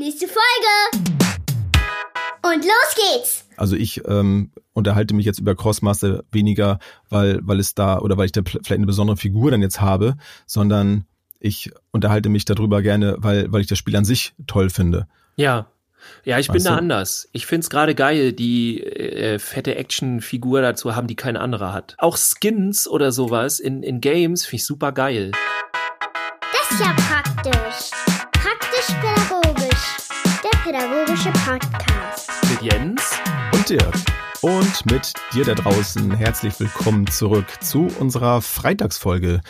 Nächste Folge. Und los geht's. Also ich ähm, unterhalte mich jetzt über Crossmaster weniger, weil, weil es da oder weil ich da vielleicht eine besondere Figur dann jetzt habe, sondern ich unterhalte mich darüber gerne, weil, weil ich das Spiel an sich toll finde. Ja. Ja, ich weißt bin da du? anders. Ich find's gerade geil, die äh, fette Actionfigur dazu haben, die kein anderer hat. Auch Skins oder sowas in, in Games finde ich super geil. Das ist ja praktisch. Und Dirk. Und mit dir da draußen herzlich willkommen zurück zu unserer Freitagsfolge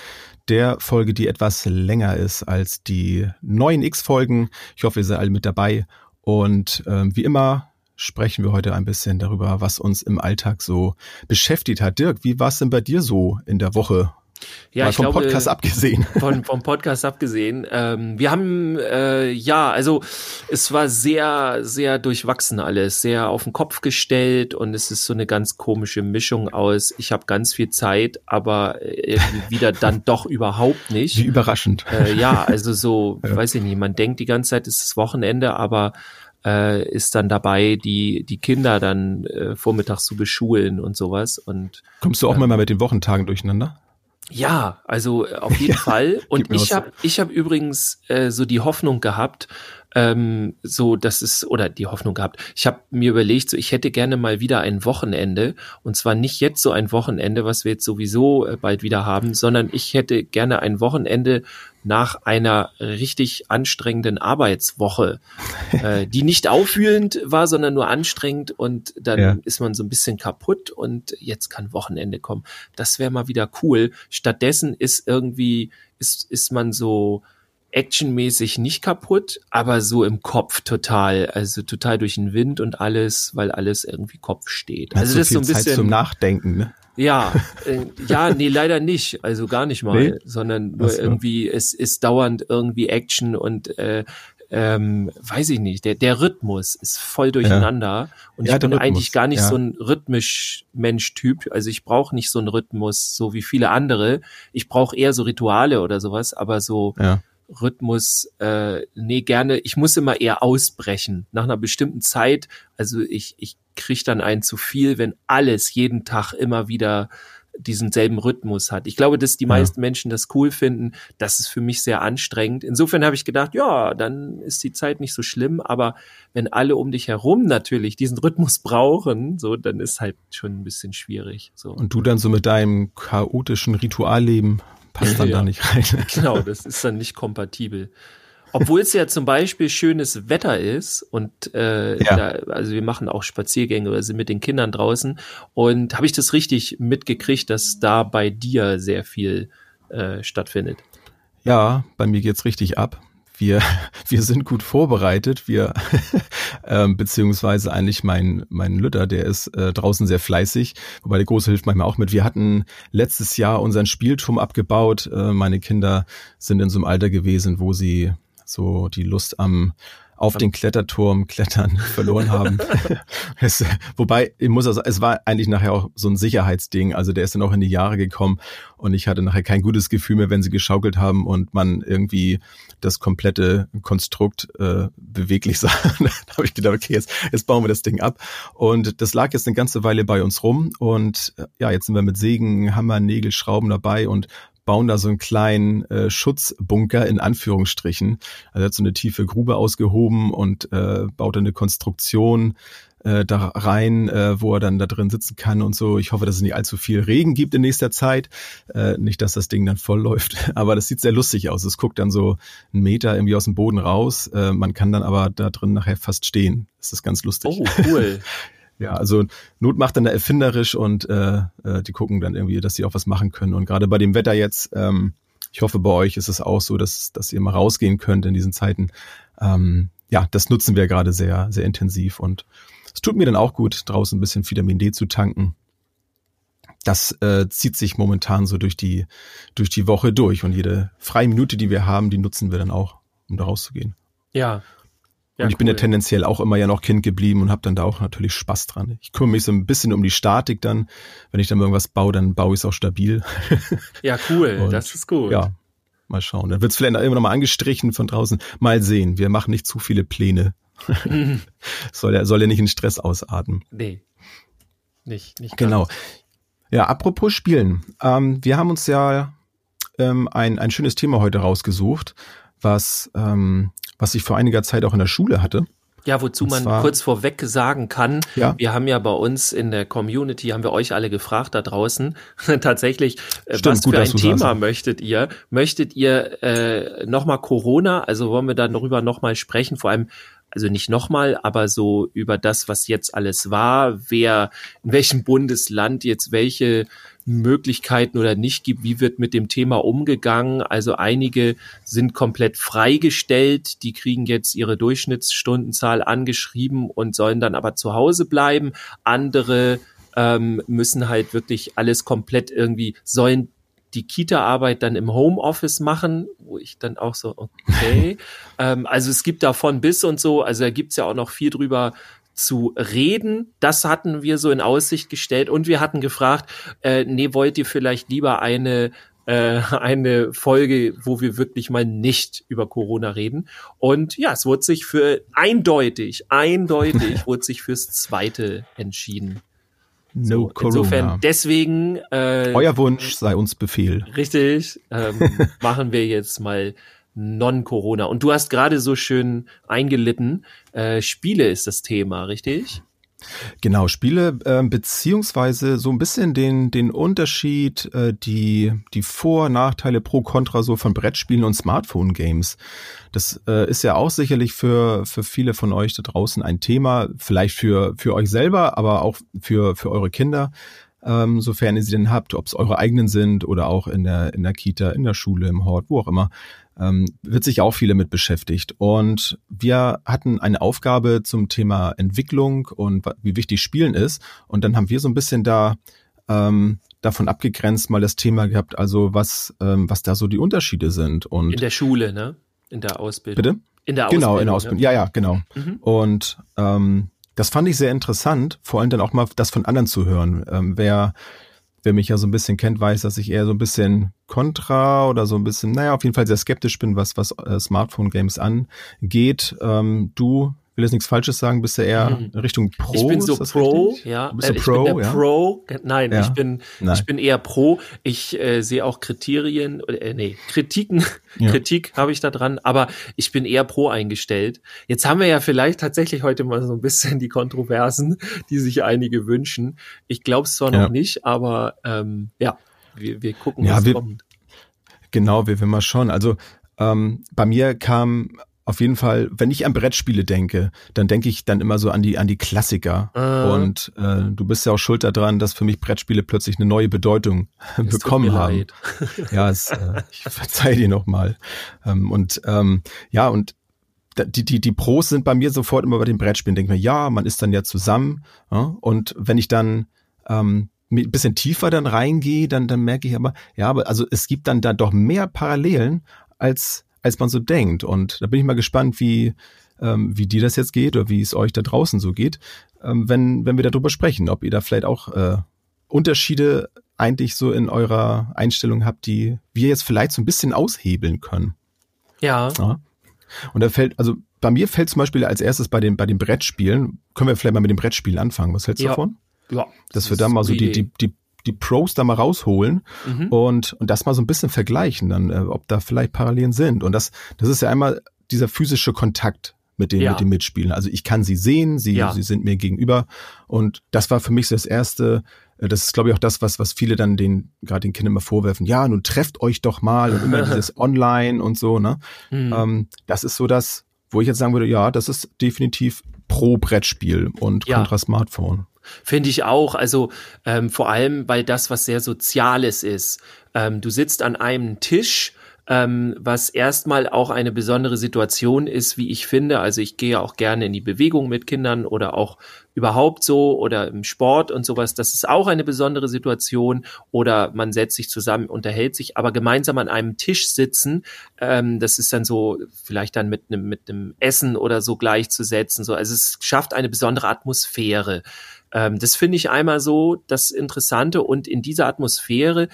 der Folge, die etwas länger ist als die neuen X-Folgen. Ich hoffe, ihr seid alle mit dabei. Und ähm, wie immer sprechen wir heute ein bisschen darüber, was uns im Alltag so beschäftigt hat. Dirk, wie war es denn bei dir so in der Woche ja, Mal vom glaube, Podcast abgesehen. Von, vom Podcast abgesehen. Ähm, wir haben, äh, ja, also es war sehr, sehr durchwachsen alles, sehr auf den Kopf gestellt und es ist so eine ganz komische Mischung aus, ich habe ganz viel Zeit, aber irgendwie wieder dann doch überhaupt nicht. Wie überraschend. Äh, ja, also so, ja. weiß ich nicht, man denkt die ganze Zeit, es ist Wochenende, aber äh, ist dann dabei, die, die Kinder dann äh, vormittags zu beschulen und sowas. Und Kommst du auch ähm, mal mit den Wochentagen durcheinander? Ja, also äh, auf jeden Fall. Und ich habe ich hab übrigens äh, so die Hoffnung gehabt, ähm, so dass es oder die Hoffnung gehabt. Ich habe mir überlegt, so ich hätte gerne mal wieder ein Wochenende und zwar nicht jetzt so ein Wochenende, was wir jetzt sowieso äh, bald wieder haben, sondern ich hätte gerne ein Wochenende nach einer richtig anstrengenden Arbeitswoche, äh, die nicht aufwühlend war, sondern nur anstrengend und dann ja. ist man so ein bisschen kaputt und jetzt kann Wochenende kommen. Das wäre mal wieder cool. Stattdessen ist irgendwie ist ist man so actionmäßig nicht kaputt, aber so im Kopf total, also total durch den Wind und alles, weil alles irgendwie Kopf steht. Also das ist so ein bisschen Zeit zum Nachdenken, ne? Ja, äh, ja, nee, leider nicht, also gar nicht mal, nee? sondern nur so. irgendwie es ist dauernd irgendwie Action und äh, ähm, weiß ich nicht, der, der Rhythmus ist voll durcheinander ja. und ja, ich bin eigentlich gar nicht ja. so ein rhythmisch Mensch-Typ, also ich brauche nicht so einen Rhythmus, so wie viele andere, ich brauche eher so Rituale oder sowas, aber so ja Rhythmus, äh, nee, gerne, ich muss immer eher ausbrechen. Nach einer bestimmten Zeit, also ich, ich kriege dann einen zu viel, wenn alles jeden Tag immer wieder diesen selben Rhythmus hat. Ich glaube, dass die meisten Menschen das cool finden. Das ist für mich sehr anstrengend. Insofern habe ich gedacht, ja, dann ist die Zeit nicht so schlimm. Aber wenn alle um dich herum natürlich diesen Rhythmus brauchen, so, dann ist halt schon ein bisschen schwierig. So. Und du dann so mit deinem chaotischen Ritualleben passt dann ja. da nicht rein. Genau, das ist dann nicht kompatibel. Obwohl es ja zum Beispiel schönes Wetter ist und äh, ja. da, also wir machen auch Spaziergänge oder sind mit den Kindern draußen und habe ich das richtig mitgekriegt, dass da bei dir sehr viel äh, stattfindet. Ja, bei mir geht's richtig ab wir, wir sind gut vorbereitet. Wir, ähm, beziehungsweise eigentlich mein, mein Lütter, der ist äh, draußen sehr fleißig, wobei der Große hilft manchmal auch mit. Wir hatten letztes Jahr unseren Spielturm abgebaut. Äh, meine Kinder sind in so einem Alter gewesen, wo sie so die Lust am auf den Kletterturm klettern verloren haben. es, wobei, ich muss also, es war eigentlich nachher auch so ein Sicherheitsding. Also der ist dann auch in die Jahre gekommen und ich hatte nachher kein gutes Gefühl mehr, wenn sie geschaukelt haben und man irgendwie das komplette Konstrukt äh, beweglich sah. da habe ich gedacht, okay, jetzt, jetzt bauen wir das Ding ab. Und das lag jetzt eine ganze Weile bei uns rum und ja, jetzt sind wir mit Sägen, Hammer, Nägel, Schrauben dabei und bauen da so einen kleinen äh, Schutzbunker in Anführungsstrichen. Also er hat so eine tiefe Grube ausgehoben und äh, baut eine Konstruktion äh, da rein, äh, wo er dann da drin sitzen kann und so. Ich hoffe, dass es nicht allzu viel Regen gibt in nächster Zeit. Äh, nicht, dass das Ding dann voll läuft. Aber das sieht sehr lustig aus. Es guckt dann so einen Meter irgendwie aus dem Boden raus. Äh, man kann dann aber da drin nachher fast stehen. Das ist ganz lustig. Oh, cool. Ja, also Not macht dann da erfinderisch und äh, äh, die gucken dann irgendwie, dass sie auch was machen können. Und gerade bei dem Wetter jetzt, ähm, ich hoffe, bei euch ist es auch so, dass, dass ihr mal rausgehen könnt in diesen Zeiten. Ähm, ja, das nutzen wir gerade sehr, sehr intensiv und es tut mir dann auch gut, draußen ein bisschen Vitamin D zu tanken. Das äh, zieht sich momentan so durch die, durch die Woche durch und jede freie Minute, die wir haben, die nutzen wir dann auch, um da rauszugehen. Ja, ja, und ich cool. bin ja tendenziell auch immer ja noch Kind geblieben und habe dann da auch natürlich Spaß dran. Ich kümmere mich so ein bisschen um die Statik dann. Wenn ich dann irgendwas baue, dann baue ich es auch stabil. Ja, cool, und, das ist gut. Ja, Mal schauen. Dann wird es vielleicht immer noch mal angestrichen von draußen. Mal sehen. Wir machen nicht zu viele Pläne. soll er soll er nicht in Stress ausarten. Nee. Nicht, nicht Genau. Ja, apropos Spielen. Ähm, wir haben uns ja ähm, ein, ein schönes Thema heute rausgesucht, was, ähm, was ich vor einiger Zeit auch in der Schule hatte. Ja, wozu man zwar- kurz vorweg sagen kann, Ja. wir haben ja bei uns in der Community, haben wir euch alle gefragt da draußen, tatsächlich, äh, Stimmt, was gut, für ein Thema sagst. möchtet ihr? Möchtet ihr äh, nochmal Corona, also wollen wir darüber nochmal sprechen, vor allem, also nicht nochmal, aber so über das, was jetzt alles war, wer in welchem Bundesland jetzt welche Möglichkeiten oder nicht gibt, wie wird mit dem Thema umgegangen. Also einige sind komplett freigestellt, die kriegen jetzt ihre Durchschnittsstundenzahl angeschrieben und sollen dann aber zu Hause bleiben. Andere ähm, müssen halt wirklich alles komplett irgendwie, sollen die Kita-Arbeit dann im Homeoffice machen, wo ich dann auch so, okay. ähm, also es gibt davon bis und so, also da gibt's ja auch noch viel drüber zu reden. Das hatten wir so in Aussicht gestellt und wir hatten gefragt, äh, nee, wollt ihr vielleicht lieber eine äh, eine Folge, wo wir wirklich mal nicht über Corona reden. Und ja, es wurde sich für eindeutig, eindeutig wurde sich fürs zweite entschieden. No So, Corona. Insofern deswegen äh, Euer Wunsch sei uns Befehl. Richtig, ähm, machen wir jetzt mal Non-Corona. Und du hast gerade so schön eingelitten, äh, Spiele ist das Thema, richtig? Genau, Spiele, ähm, beziehungsweise so ein bisschen den, den Unterschied, äh, die, die Vor-, Nachteile pro Contra so von Brettspielen und Smartphone-Games. Das äh, ist ja auch sicherlich für, für viele von euch da draußen ein Thema, vielleicht für, für euch selber, aber auch für, für eure Kinder, ähm, sofern ihr sie denn habt, ob es eure eigenen sind oder auch in der, in der Kita, in der Schule, im Hort, wo auch immer ähm, wird sich auch viele mit beschäftigt. Und wir hatten eine Aufgabe zum Thema Entwicklung und wie wichtig Spielen ist. Und dann haben wir so ein bisschen da ähm, davon abgegrenzt mal das Thema gehabt, also was, ähm, was da so die Unterschiede sind. Und In der Schule, ne? In der Ausbildung. bitte? In der Genau, Ausbildung. in der Ausbildung. Ja, ja, genau. Mhm. Und ähm, das fand ich sehr interessant, vor allem dann auch mal das von anderen zu hören. Ähm, wer, wer mich ja so ein bisschen kennt, weiß, dass ich eher so ein bisschen kontra oder so ein bisschen, naja, auf jeden Fall sehr skeptisch bin, was, was äh, Smartphone-Games angeht. Ähm, du, will jetzt nichts Falsches sagen, bist du eher Mhm. Richtung Pro? Ich bin so Pro, richtig? ja. Du bist Äh, ich Pro, bin der ja? Pro. Nein, Ja. ich bin Nein. ich bin eher Pro. Ich äh, sehe auch Kriterien, äh, nee, Kritiken, Ja. Kritik habe ich da dran, aber ich bin eher Pro eingestellt. Jetzt haben wir ja vielleicht tatsächlich heute mal so ein bisschen die Kontroversen, die sich einige wünschen. Ich glaube es zwar noch nicht, aber ähm, ja, wir, wir gucken, Ja, was wir- kommt. Genau, wir will mal schauen. Also ähm, bei mir kam auf jeden Fall, wenn ich an Brettspiele denke, dann denke ich dann immer so an die an die Klassiker. Ah. Und äh, du bist ja auch schuld daran, dass für mich Brettspiele plötzlich eine neue Bedeutung Es bekommen haben. Ja, es, äh, ich verzeih dir nochmal. Ähm, und ähm, ja, und die, die, die Pros sind bei mir sofort immer bei den Brettspielen. Denke mir, ja, man ist dann ja zusammen. Ja? Und wenn ich dann ähm, ein bisschen tiefer dann reingehe, dann, dann merke ich aber, ja, aber also es gibt dann da doch mehr Parallelen, als, als man so denkt. Und da bin ich mal gespannt, wie, ähm, wie dir das jetzt geht oder wie es euch da draußen so geht, ähm, wenn, wenn wir darüber sprechen, ob ihr da vielleicht auch äh, Unterschiede eigentlich so in eurer Einstellung habt, die wir jetzt vielleicht so ein bisschen aushebeln können. Ja, Ja. Und da fällt, also bei mir fällt zum Beispiel als erstes bei den, bei den Brettspielen, können wir vielleicht mal mit den Brettspielen anfangen. Was hältst du Ja. davon? ja. Dass wir ist da mal so die, die, die, die Pros da mal rausholen Mhm. und, und das mal so ein bisschen vergleichen, dann, äh, ob da vielleicht Parallelen sind. Und das, das ist ja einmal dieser physische Kontakt mit den, Ja. mit den Mitspielern. Also ich kann sie sehen, sie, Ja. sie sind mir gegenüber. Und das war für mich so das erste, äh, das ist, glaube ich, auch das, was, was viele dann den, gerade den Kindern immer vorwerfen. Ja, nun trefft euch doch mal und immer dieses Online und so, ne? Mhm. Ähm, das ist so das, wo ich jetzt sagen würde, ja, das ist definitiv pro Brettspiel und Ja. kontra Smartphone. Finde ich auch. Also ähm, vor allem, weil das was sehr Soziales ist. Ähm, du sitzt an einem Tisch, ähm, was erstmal auch eine besondere Situation ist, wie ich finde. Also ich gehe auch gerne in die Bewegung mit Kindern oder auch überhaupt so oder im Sport und sowas. Das ist auch eine besondere Situation. Oder man setzt sich zusammen, unterhält sich, aber gemeinsam an einem Tisch sitzen, ähm, das ist dann so vielleicht dann mit einem mit einem Essen oder so gleichzusetzen. So, also es schafft eine besondere Atmosphäre. Ähm, das finde ich einmal so das Interessante und in dieser Atmosphäre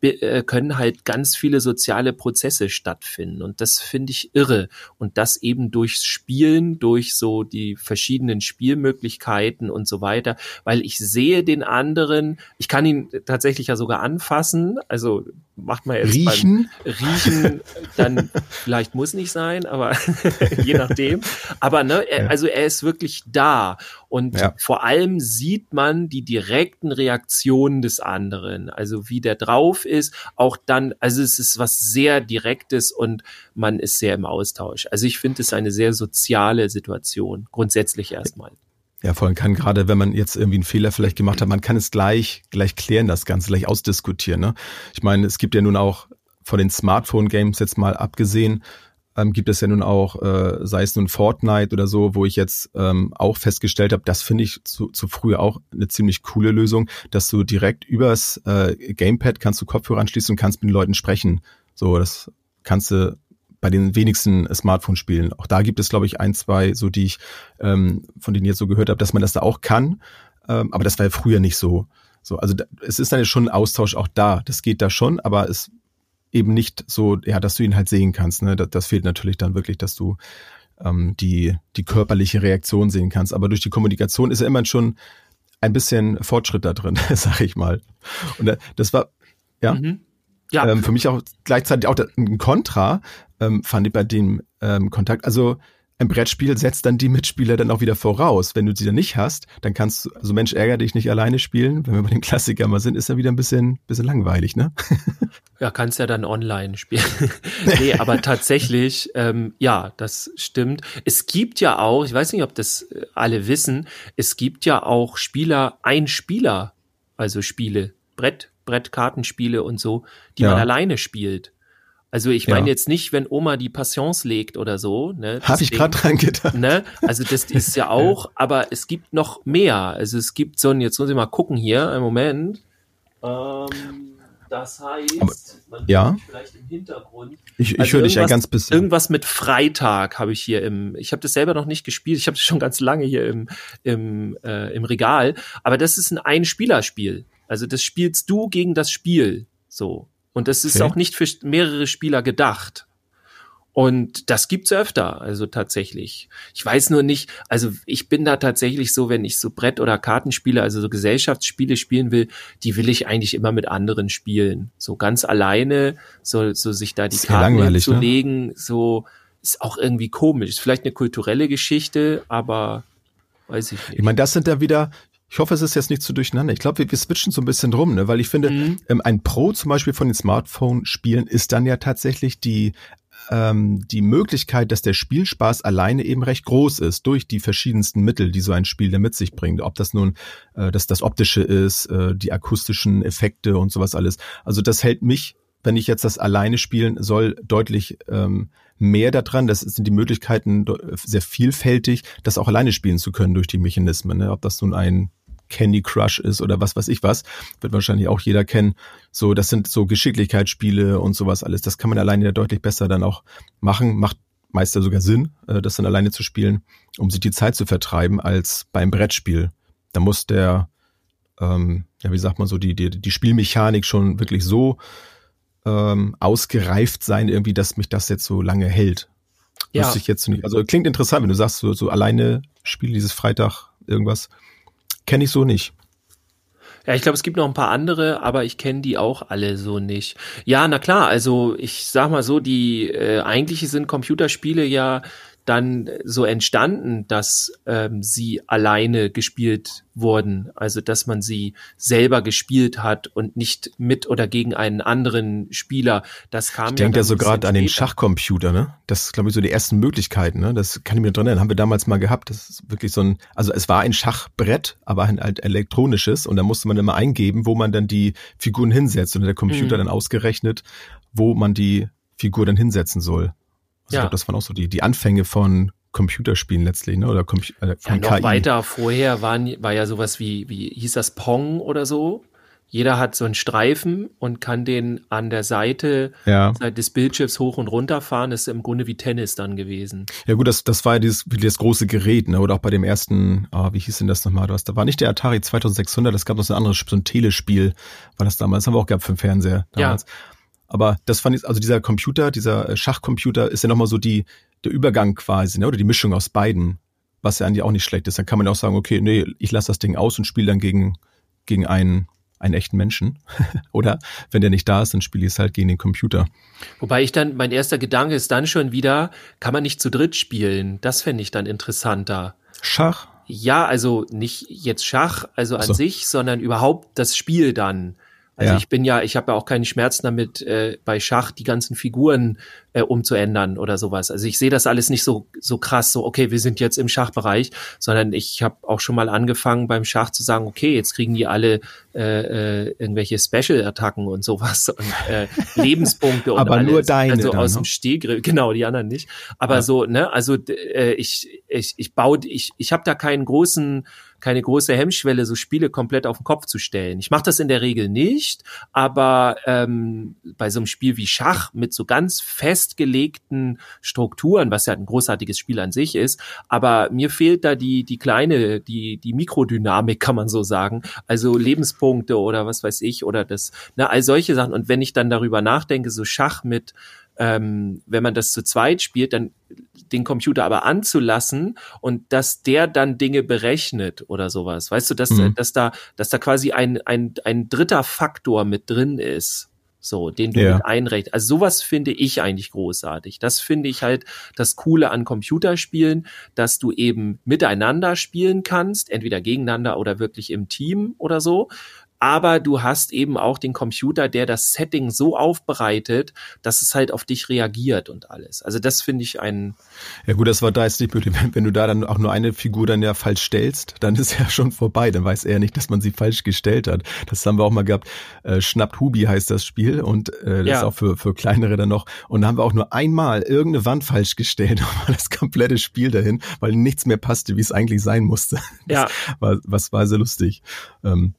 äh, können halt ganz viele soziale Prozesse stattfinden und das finde ich irre und das eben durchs Spielen, durch so die verschiedenen Spielmöglichkeiten und so weiter, weil ich sehe den anderen, ich kann ihn tatsächlich ja sogar anfassen, also macht man jetzt riechen, riechen, dann vielleicht muss nicht sein, aber je nachdem, aber ne, er, also er ist wirklich da und ja. vor allem sieht man die direkten Reaktionen des anderen, also wie der drauf ist, auch dann, also es ist was sehr Direktes und man ist sehr im Austausch. Also ich finde es eine sehr soziale Situation, grundsätzlich erstmal. Ja, vor allem kann gerade, wenn man jetzt irgendwie einen Fehler vielleicht gemacht hat, man kann es gleich, gleich klären, das Ganze, gleich ausdiskutieren. Ne? Ich meine, es gibt ja nun auch von den Smartphone-Games jetzt mal abgesehen, ähm, gibt es ja nun auch, äh, sei es nun Fortnite oder so, wo ich jetzt ähm, auch festgestellt habe, das finde ich zu, zu früh auch eine ziemlich coole Lösung, dass du direkt übers äh, Gamepad kannst du Kopfhörer anschließen und kannst mit den Leuten sprechen. So, das kannst du bei den wenigsten Smartphone-Spielen. Auch da gibt es, glaube ich, ein, zwei, so die ich, ähm, von denen jetzt so gehört habe, dass man das da auch kann. Ähm, aber das war ja früher nicht so. So, also da, es ist dann schon ein Austausch auch da. Das geht da schon, aber es eben nicht so, ja, dass du ihn halt sehen kannst. Ne? Das, das fehlt natürlich dann wirklich, dass du ähm, die, die körperliche Reaktion sehen kannst. Aber durch die Kommunikation ist ja immer schon ein bisschen Fortschritt da drin, sag ich mal. Und das war, ja. Mhm. Ja. Ähm, für mich auch gleichzeitig auch ein Kontra, ähm, fand ich bei dem ähm, Kontakt. Also ein Brettspiel setzt dann die Mitspieler dann auch wieder voraus. Wenn du sie dann nicht hast, dann kannst du, also Mensch, ärger dich nicht alleine spielen. Wenn wir bei den Klassiker mal sind, ist er wieder ein bisschen, bisschen langweilig, ne? Ja, kannst ja dann online spielen. nee, aber tatsächlich, ähm, ja, das stimmt. Es gibt ja auch, ich weiß nicht, ob das äh, alle wissen, es gibt ja auch Spieler, ein Spieler, also Spiele, Brett, Brettkartenspiele und so, die ja. man alleine spielt. Also ich meine ja. jetzt nicht, wenn Oma die Passions legt oder so. Ne, Habe ich gerade dran gedacht. Ne? Also das ist ja auch, aber es gibt noch mehr. Also es gibt so ein, jetzt muss ich mal gucken hier, einen Moment. Ähm, das heißt, aber, man ja. vielleicht im Hintergrund. Ich, ich also höre dich ja ganz bisschen. Irgendwas mit Freitag habe ich hier im, ich habe das selber noch nicht gespielt, ich habe das schon ganz lange hier im, im, äh, im Regal. Aber das ist ein Ein-Spieler-Spiel. Also das spielst du gegen das Spiel. So. Und das ist okay. auch nicht für mehrere Spieler gedacht. Und das gibt's öfter, also tatsächlich. Ich weiß nur nicht, also ich bin da tatsächlich so, wenn ich so Brett- oder Kartenspiele, also so Gesellschaftsspiele spielen will, die will ich eigentlich immer mit anderen spielen. So ganz alleine, so, so sich da die Karten zu legen, ne? so ist auch irgendwie komisch. Ist vielleicht eine kulturelle Geschichte, aber weiß ich nicht. Ich meine, das sind da wieder, ich hoffe, es ist jetzt nicht zu durcheinander. Ich glaube, wir, wir switchen so ein bisschen drum, ne? weil ich finde, mhm. ähm, ein Pro zum Beispiel von den Smartphone-Spielen ist dann ja tatsächlich die ähm, die Möglichkeit, dass der Spielspaß alleine eben recht groß ist durch die verschiedensten Mittel, die so ein Spiel da mit sich bringt. Ob das nun äh, das, das Optische ist, äh, die akustischen Effekte und sowas alles. Also das hält mich, wenn ich jetzt das alleine spielen soll, deutlich ähm, mehr daran. Das sind die Möglichkeiten sehr vielfältig, das auch alleine spielen zu können durch die Mechanismen. Ne? Ob das nun ein Candy Crush ist oder was weiß ich was, wird wahrscheinlich auch jeder kennen. So, das sind so Geschicklichkeitsspiele und sowas alles. Das kann man alleine ja deutlich besser dann auch machen. Macht meist sogar Sinn, äh, das dann alleine zu spielen, um sich die Zeit zu vertreiben, als beim Brettspiel. Da muss der, ähm, ja, wie sagt man so, die, die, die Spielmechanik schon wirklich so ähm, ausgereift sein, irgendwie, dass mich das jetzt so lange hält. Ja. Wüsste ich jetzt nicht. Also klingt interessant, wenn du sagst, so, so alleine spiele dieses Freitag irgendwas. Kenne ich so nicht. Ja, ich glaube, es gibt noch ein paar andere, aber ich kenne die auch alle so nicht. Ja, na klar, also ich sag mal so, die äh, eigentliche sind Computerspiele ja dann so entstanden, dass ähm, sie alleine gespielt wurden, also dass man sie selber gespielt hat und nicht mit oder gegen einen anderen Spieler. Das kam ich denke ja so gerade an den Schachcomputer, ne? Das ist glaube ich so die ersten Möglichkeiten, ne? Das kann ich mir drin erinnern, haben wir damals mal gehabt. Das ist wirklich so ein, also es war ein Schachbrett, aber ein halt elektronisches und da musste man immer eingeben, wo man dann die Figuren hinsetzt und der Computer mhm. dann ausgerechnet, wo man die Figur dann hinsetzen soll. Ja. ich glaube, das waren auch so die, die Anfänge von Computerspielen letztlich, ne? Oder äh, von ja, noch KI. weiter vorher waren, war ja sowas wie, wie hieß das Pong oder so? jeder hat so einen Streifen und kann den an der Seite ja. des Bildschirms hoch und runter fahren. Das ist im Grunde wie Tennis dann gewesen. Ja gut, das, das war ja dieses, wie das große Gerät, ne? oder auch bei dem ersten, oh, wie hieß denn das nochmal? Das, da war nicht der Atari 2600, das gab noch so ein anderes, so ein Telespiel, war das damals, das haben wir auch gehabt für den Fernseher damals. Ja. Aber das fand ich, also dieser Computer, dieser äh, Schachcomputer ist ja nochmal so die, der Übergang quasi, ne? oder die Mischung aus beiden, was ja eigentlich auch nicht schlecht ist. Dann kann man auch sagen, okay, nee, ich lasse das Ding aus und spiele dann gegen, gegen einen einen echten Menschen. Oder wenn der nicht da ist, dann spiele ich es halt gegen den Computer. Wobei ich dann, mein erster Gedanke ist dann schon wieder, kann man nicht zu dritt spielen? Das fände ich dann interessanter. Schach? Ja, also nicht jetzt Schach, also an so. sich, sondern überhaupt das Spiel dann. Also ja. ich bin ja, ich habe ja auch keine Schmerzen damit, äh, bei Schach die ganzen Figuren äh, umzuändern oder sowas. Also ich sehe das alles nicht so so krass, so okay, wir sind jetzt im Schachbereich, sondern ich habe auch schon mal angefangen beim Schach zu sagen, okay, jetzt kriegen die alle äh, äh, irgendwelche Special-Attacken und sowas und äh, Lebenspunkte und Aber alles. nur deine. Also aus ne? dem Stehgrill, genau, die anderen nicht. Aber ja. so, ne, also äh, ich, ich, ich baue, ich, ich habe da keinen großen keine große Hemmschwelle, so Spiele komplett auf den Kopf zu stellen. Ich mache das in der Regel nicht, aber ähm, bei so einem Spiel wie Schach mit so ganz festgelegten Strukturen, was ja ein großartiges Spiel an sich ist, aber mir fehlt da die die kleine, die die Mikrodynamik, kann man so sagen, also Lebenspunkte oder was weiß ich oder das, ne, all solche Sachen. Und wenn ich dann darüber nachdenke, so Schach mit ähm, wenn man das zu zweit spielt, dann den Computer aber anzulassen und dass der dann Dinge berechnet oder sowas. Weißt du, dass, mhm. dass da, dass da quasi ein, ein, ein dritter Faktor mit drin ist. So, den du ja. mit einrechnest. Also sowas finde ich eigentlich großartig. Das finde ich halt das Coole an Computerspielen, dass du eben miteinander spielen kannst, entweder gegeneinander oder wirklich im Team oder so aber du hast eben auch den Computer, der das Setting so aufbereitet, dass es halt auf dich reagiert und alles. Also das finde ich ein. Ja gut, das war da jetzt nicht blöd. Wenn du da dann auch nur eine Figur dann ja falsch stellst, dann ist ja schon vorbei. Dann weiß er nicht, dass man sie falsch gestellt hat. Das haben wir auch mal gehabt. Äh, Schnappt Hubi heißt das Spiel und äh, das ja. ist auch für, für kleinere dann noch. Und da haben wir auch nur einmal irgendeine Wand falsch gestellt und war das komplette Spiel dahin, weil nichts mehr passte, wie es eigentlich sein musste. Das ja. War, was war so lustig. Ähm,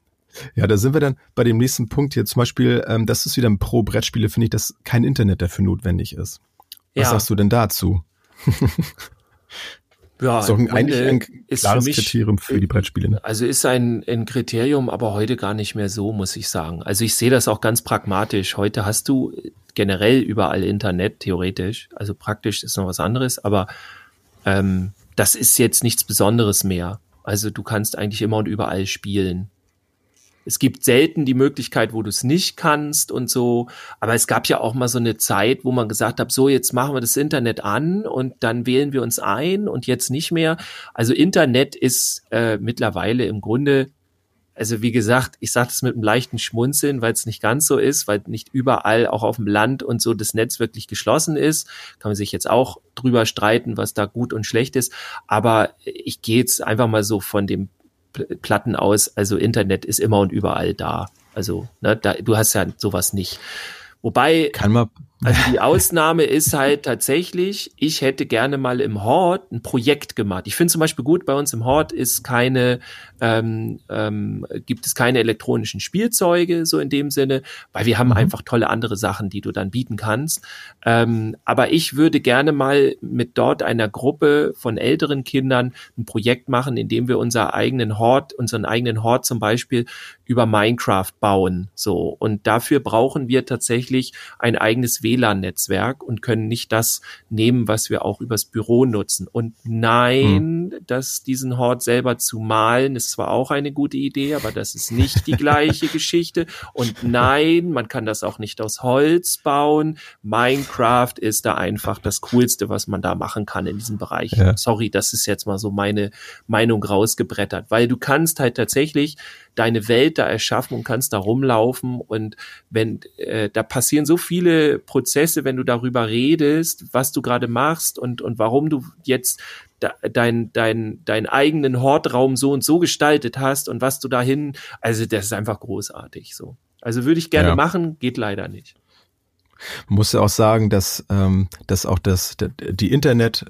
ja, da sind wir dann bei dem nächsten Punkt hier. Zum Beispiel, ähm, das ist wieder ein Pro-Brettspiele, finde ich, dass kein Internet dafür notwendig ist. Was ja. sagst du denn dazu? ja, ist doch ein, eigentlich ein klares für mich, Kriterium für die Brettspiele. Ne? Also ist ein, ein Kriterium, aber heute gar nicht mehr so, muss ich sagen. Also ich sehe das auch ganz pragmatisch. Heute hast du generell überall Internet, theoretisch. Also praktisch ist noch was anderes, aber ähm, das ist jetzt nichts Besonderes mehr. Also du kannst eigentlich immer und überall spielen es gibt selten die Möglichkeit, wo du es nicht kannst und so. Aber es gab ja auch mal so eine Zeit, wo man gesagt hat, so jetzt machen wir das Internet an und dann wählen wir uns ein und jetzt nicht mehr. Also Internet ist äh, mittlerweile im Grunde, also wie gesagt, ich sage das mit einem leichten Schmunzeln, weil es nicht ganz so ist, weil nicht überall, auch auf dem Land und so, das Netz wirklich geschlossen ist. Kann man sich jetzt auch drüber streiten, was da gut und schlecht ist. Aber ich gehe jetzt einfach mal so von dem Platten aus. Also Internet ist immer und überall da. Also ne, da, du hast ja sowas nicht. Wobei, kann man, also die Ausnahme ist halt tatsächlich, ich hätte gerne mal im Hort ein Projekt gemacht. Ich finde zum Beispiel gut, bei uns im Hort ist keine, ähm, ähm, gibt es keine elektronischen Spielzeuge, so in dem Sinne, weil wir haben mhm. einfach tolle andere Sachen, die du dann bieten kannst. Ähm, aber ich würde gerne mal mit dort einer Gruppe von älteren Kindern ein Projekt machen, in dem wir unser eigenen Hort, unseren eigenen Hort zum Beispiel über Minecraft bauen. So. Und dafür brauchen wir tatsächlich ein eigenes WLAN-Netzwerk und können nicht das nehmen, was wir auch übers Büro nutzen. Und nein, hm. dass diesen Hort selber zu malen, ist zwar auch eine gute Idee, aber das ist nicht die gleiche Geschichte. Und nein, man kann das auch nicht aus Holz bauen. Minecraft ist da einfach das Coolste, was man da machen kann in diesem Bereich. Ja. Sorry, das ist jetzt mal so meine Meinung rausgebrettert, weil du kannst halt tatsächlich deine Welt da erschaffen und kannst da rumlaufen und wenn äh, da passieren so viele Prozesse, wenn du darüber redest, was du gerade machst und und warum du jetzt dein, dein, dein eigenen Hortraum so und so gestaltet hast und was du dahin, also das ist einfach großartig so. Also würde ich gerne ja. machen, geht leider nicht. Man muss ja auch sagen, dass, ähm, dass auch das, die Internet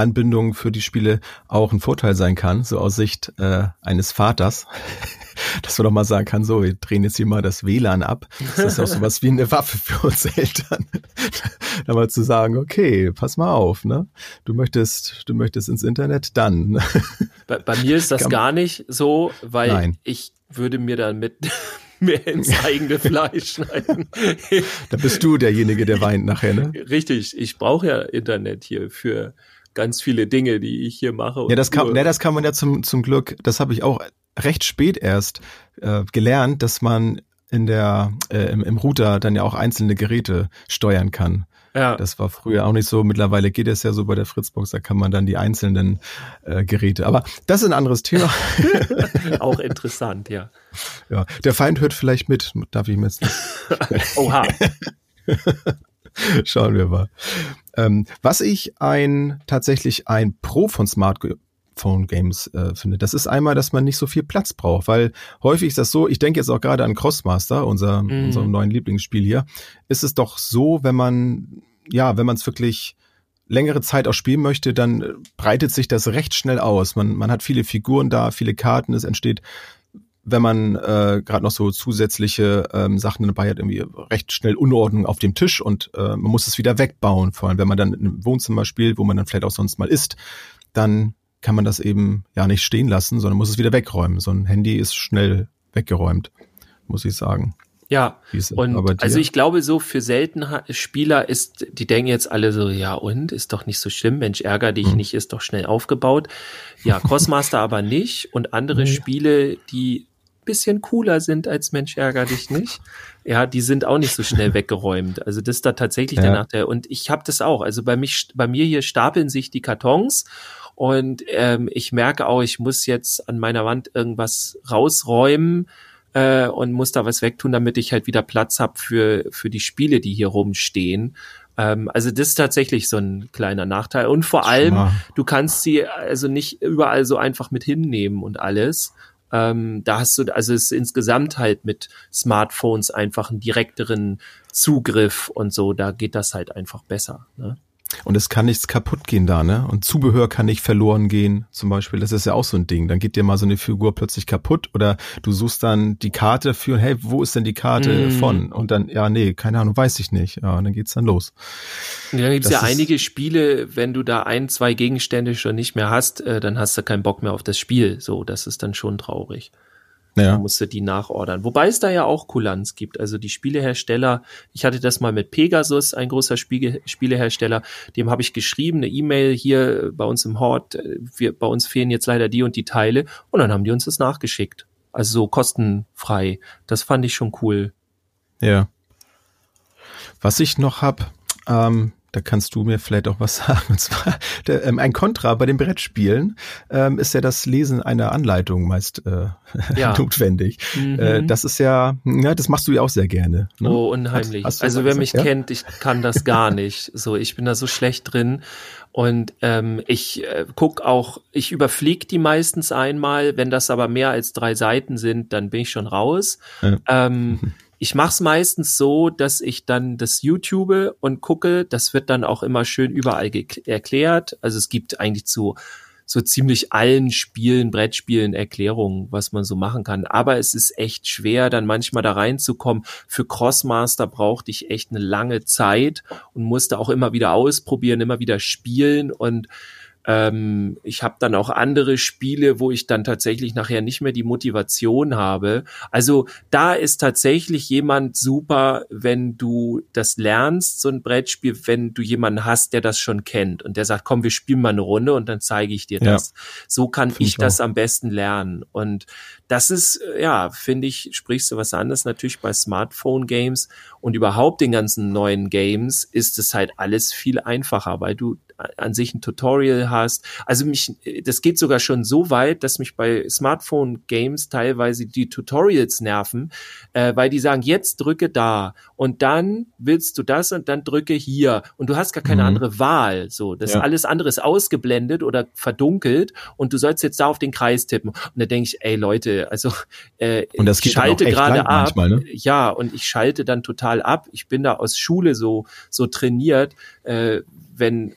Anbindung für die Spiele auch ein Vorteil sein kann, so aus Sicht äh, eines Vaters. dass man doch mal sagen kann, so, wir drehen jetzt hier mal das WLAN ab. Das ist auch sowas wie eine Waffe für uns Eltern. da mal zu sagen, okay, pass mal auf, ne? Du möchtest, du möchtest ins Internet, dann. Ne? Bei, bei mir ist das gar nicht so, weil Nein. ich würde mir dann mit mehr ins eigene Fleisch schneiden. da bist du derjenige, der weint nachher, ne? Richtig, ich brauche ja Internet hier für ganz viele Dinge, die ich hier mache. Ja, das kann, ja, das kann man ja zum, zum Glück, das habe ich auch recht spät erst äh, gelernt, dass man in der, äh, im, im Router dann ja auch einzelne Geräte steuern kann. Ja. Das war früher auch nicht so. Mittlerweile geht es ja so bei der Fritzbox, da kann man dann die einzelnen äh, Geräte. Aber das ist ein anderes Thema. auch interessant, ja. Ja, der Feind hört vielleicht mit. Darf ich mir jetzt nicht. Oha. Schauen wir mal. Ähm, was ich ein tatsächlich ein Pro von Smartphone Games äh, finde, das ist einmal, dass man nicht so viel Platz braucht, weil häufig ist das so, ich denke jetzt auch gerade an Crossmaster, unser, mhm. unserem neuen Lieblingsspiel hier, ist es doch so, wenn man, ja, wenn man es wirklich längere Zeit auch spielen möchte, dann breitet sich das recht schnell aus. Man, man hat viele Figuren da, viele Karten, es entsteht wenn man äh, gerade noch so zusätzliche ähm, Sachen dabei hat, irgendwie recht schnell Unordnung auf dem Tisch und äh, man muss es wieder wegbauen. Vor allem, wenn man dann im Wohnzimmer spielt, wo man dann vielleicht auch sonst mal isst, dann kann man das eben ja nicht stehen lassen, sondern muss es wieder wegräumen. So ein Handy ist schnell weggeräumt, muss ich sagen. Ja, und also ich glaube, so für seltene Spieler ist, die denken jetzt alle so, ja und, ist doch nicht so schlimm, Mensch, ärger dich hm. nicht, ist doch schnell aufgebaut. Ja, Crossmaster aber nicht und andere nee. Spiele, die bisschen cooler sind als Mensch ärger dich nicht. Ja, die sind auch nicht so schnell weggeräumt. Also das ist da tatsächlich ja. der Nachteil. Und ich habe das auch. Also bei mich, bei mir hier stapeln sich die Kartons und ähm, ich merke auch, ich muss jetzt an meiner Wand irgendwas rausräumen äh, und muss da was wegtun, damit ich halt wieder Platz habe für für die Spiele, die hier rumstehen. Ähm, also das ist tatsächlich so ein kleiner Nachteil. Und vor allem, du kannst sie also nicht überall so einfach mit hinnehmen und alles. Ähm, da hast du, also es ist insgesamt halt mit Smartphones einfach einen direkteren Zugriff und so, da geht das halt einfach besser. Ne? Und es kann nichts kaputt gehen da, ne? Und Zubehör kann nicht verloren gehen, zum Beispiel. Das ist ja auch so ein Ding. Dann geht dir mal so eine Figur plötzlich kaputt oder du suchst dann die Karte für, hey, wo ist denn die Karte mm. von? Und dann, ja, nee, keine Ahnung, weiß ich nicht. Ja, und dann geht's dann los. Ja, dann gibt's ja einige Spiele, wenn du da ein, zwei Gegenstände schon nicht mehr hast, äh, dann hast du keinen Bock mehr auf das Spiel. So, das ist dann schon traurig. Ja. Man musste die nachordern. Wobei es da ja auch Kulanz gibt. Also die Spielehersteller, ich hatte das mal mit Pegasus, ein großer Spiele, Spielehersteller, dem habe ich geschrieben, eine E-Mail hier bei uns im Hort, wir, bei uns fehlen jetzt leider die und die Teile und dann haben die uns das nachgeschickt. Also so kostenfrei. Das fand ich schon cool. Ja. Was ich noch hab, ähm, da kannst du mir vielleicht auch was sagen. Und zwar der, ähm, ein Kontra bei den Brettspielen ähm, ist ja das Lesen einer Anleitung meist äh, ja. notwendig. Mhm. Äh, das ist ja, ja, das machst du ja auch sehr gerne. Ne? Oh, unheimlich. Hast, hast also wer mich ja? kennt, ich kann das gar nicht. So, ich bin da so schlecht drin. Und ähm, ich äh, guck auch, ich überflieg die meistens einmal. Wenn das aber mehr als drei Seiten sind, dann bin ich schon raus. Ja. Ähm, Ich mache es meistens so, dass ich dann das YouTube und gucke. Das wird dann auch immer schön überall erklärt. Also es gibt eigentlich zu so ziemlich allen Spielen, Brettspielen Erklärungen, was man so machen kann. Aber es ist echt schwer, dann manchmal da reinzukommen. Für Crossmaster brauchte ich echt eine lange Zeit und musste auch immer wieder ausprobieren, immer wieder spielen und ähm, ich habe dann auch andere Spiele, wo ich dann tatsächlich nachher nicht mehr die Motivation habe. Also da ist tatsächlich jemand super, wenn du das lernst, so ein Brettspiel, wenn du jemanden hast, der das schon kennt und der sagt, komm, wir spielen mal eine Runde und dann zeige ich dir das. Ja. So kann ich das am besten lernen. Und das ist, ja, finde ich, sprichst du was anderes natürlich bei Smartphone-Games und überhaupt den ganzen neuen Games ist es halt alles viel einfacher, weil du an sich ein Tutorial hast. Also mich, das geht sogar schon so weit, dass mich bei Smartphone-Games teilweise die Tutorials nerven, äh, weil die sagen, jetzt drücke da und dann willst du das und dann drücke hier und du hast gar keine mhm. andere Wahl. So, das ja. alles andere ist ausgeblendet oder verdunkelt und du sollst jetzt da auf den Kreis tippen. Und da denke ich, ey Leute, also äh, und das ich schalte gerade ab. Manchmal, ne? Ja, und ich schalte dann total ab. Ich bin da aus Schule so so trainiert, äh, wenn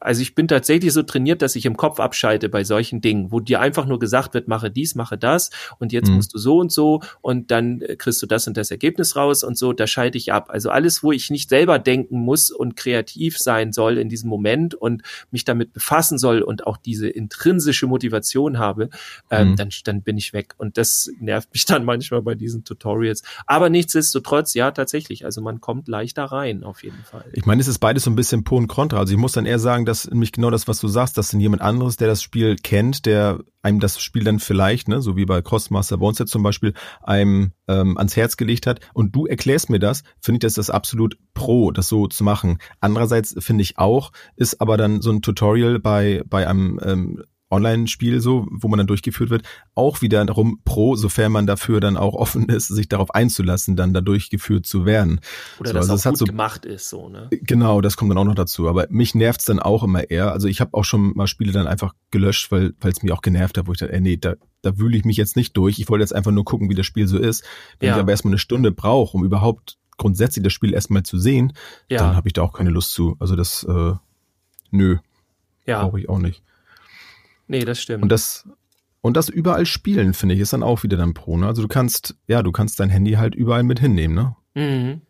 also ich bin tatsächlich so trainiert, dass ich im Kopf abschalte bei solchen Dingen, wo dir einfach nur gesagt wird, mache dies, mache das und jetzt mhm. musst du so und so und dann äh, kriegst du das und das Ergebnis raus und so, da schalte ich ab. Also alles, wo ich nicht selber denken muss und kreativ sein soll in diesem Moment und mich damit befassen soll und auch diese intrinsische Motivation habe, ähm, mhm. dann, dann bin ich weg. Und das nervt mich dann manchmal bei diesen Tutorials. Aber nichtsdestotrotz, ja, tatsächlich. Also man kommt leichter rein, auf jeden Fall. Ich meine, es ist beides so ein bisschen Pro und Contra. Also ich muss dann eher sagen, dass nämlich genau das, was du sagst, dass dann jemand anderes, der das Spiel kennt, der einem das Spiel dann vielleicht, ne, so wie bei Crossmaster uns jetzt zum Beispiel, einem ähm, ans Herz gelegt hat und du erklärst mir das, finde ich, das ist das absolut pro, das so zu machen. Andererseits finde ich auch, ist aber dann so ein Tutorial bei, bei einem ähm, Online-Spiel so, wo man dann durchgeführt wird, auch wieder darum pro, sofern man dafür dann auch offen ist, sich darauf einzulassen, dann da durchgeführt zu werden. Oder so, dass also auch gut so, gemacht ist, so, ne? Genau, das kommt dann auch noch dazu. Aber mich nervt's dann auch immer eher. Also ich habe auch schon mal Spiele dann einfach gelöscht, weil es mich auch genervt hat, wo ich dachte, ey, nee, da, da wühle ich mich jetzt nicht durch. Ich wollte jetzt einfach nur gucken, wie das Spiel so ist. Wenn ja. ich aber erstmal eine Stunde brauche, um überhaupt grundsätzlich das Spiel erstmal zu sehen, ja. dann habe ich da auch keine Lust zu. Also das, äh, nö, ja. brauche ich auch nicht. Nee, das stimmt. Und das, und das überall spielen, finde ich, ist dann auch wieder dann Pro. Ne? Also du kannst, ja, du kannst dein Handy halt überall mit hinnehmen, ne? Mhm.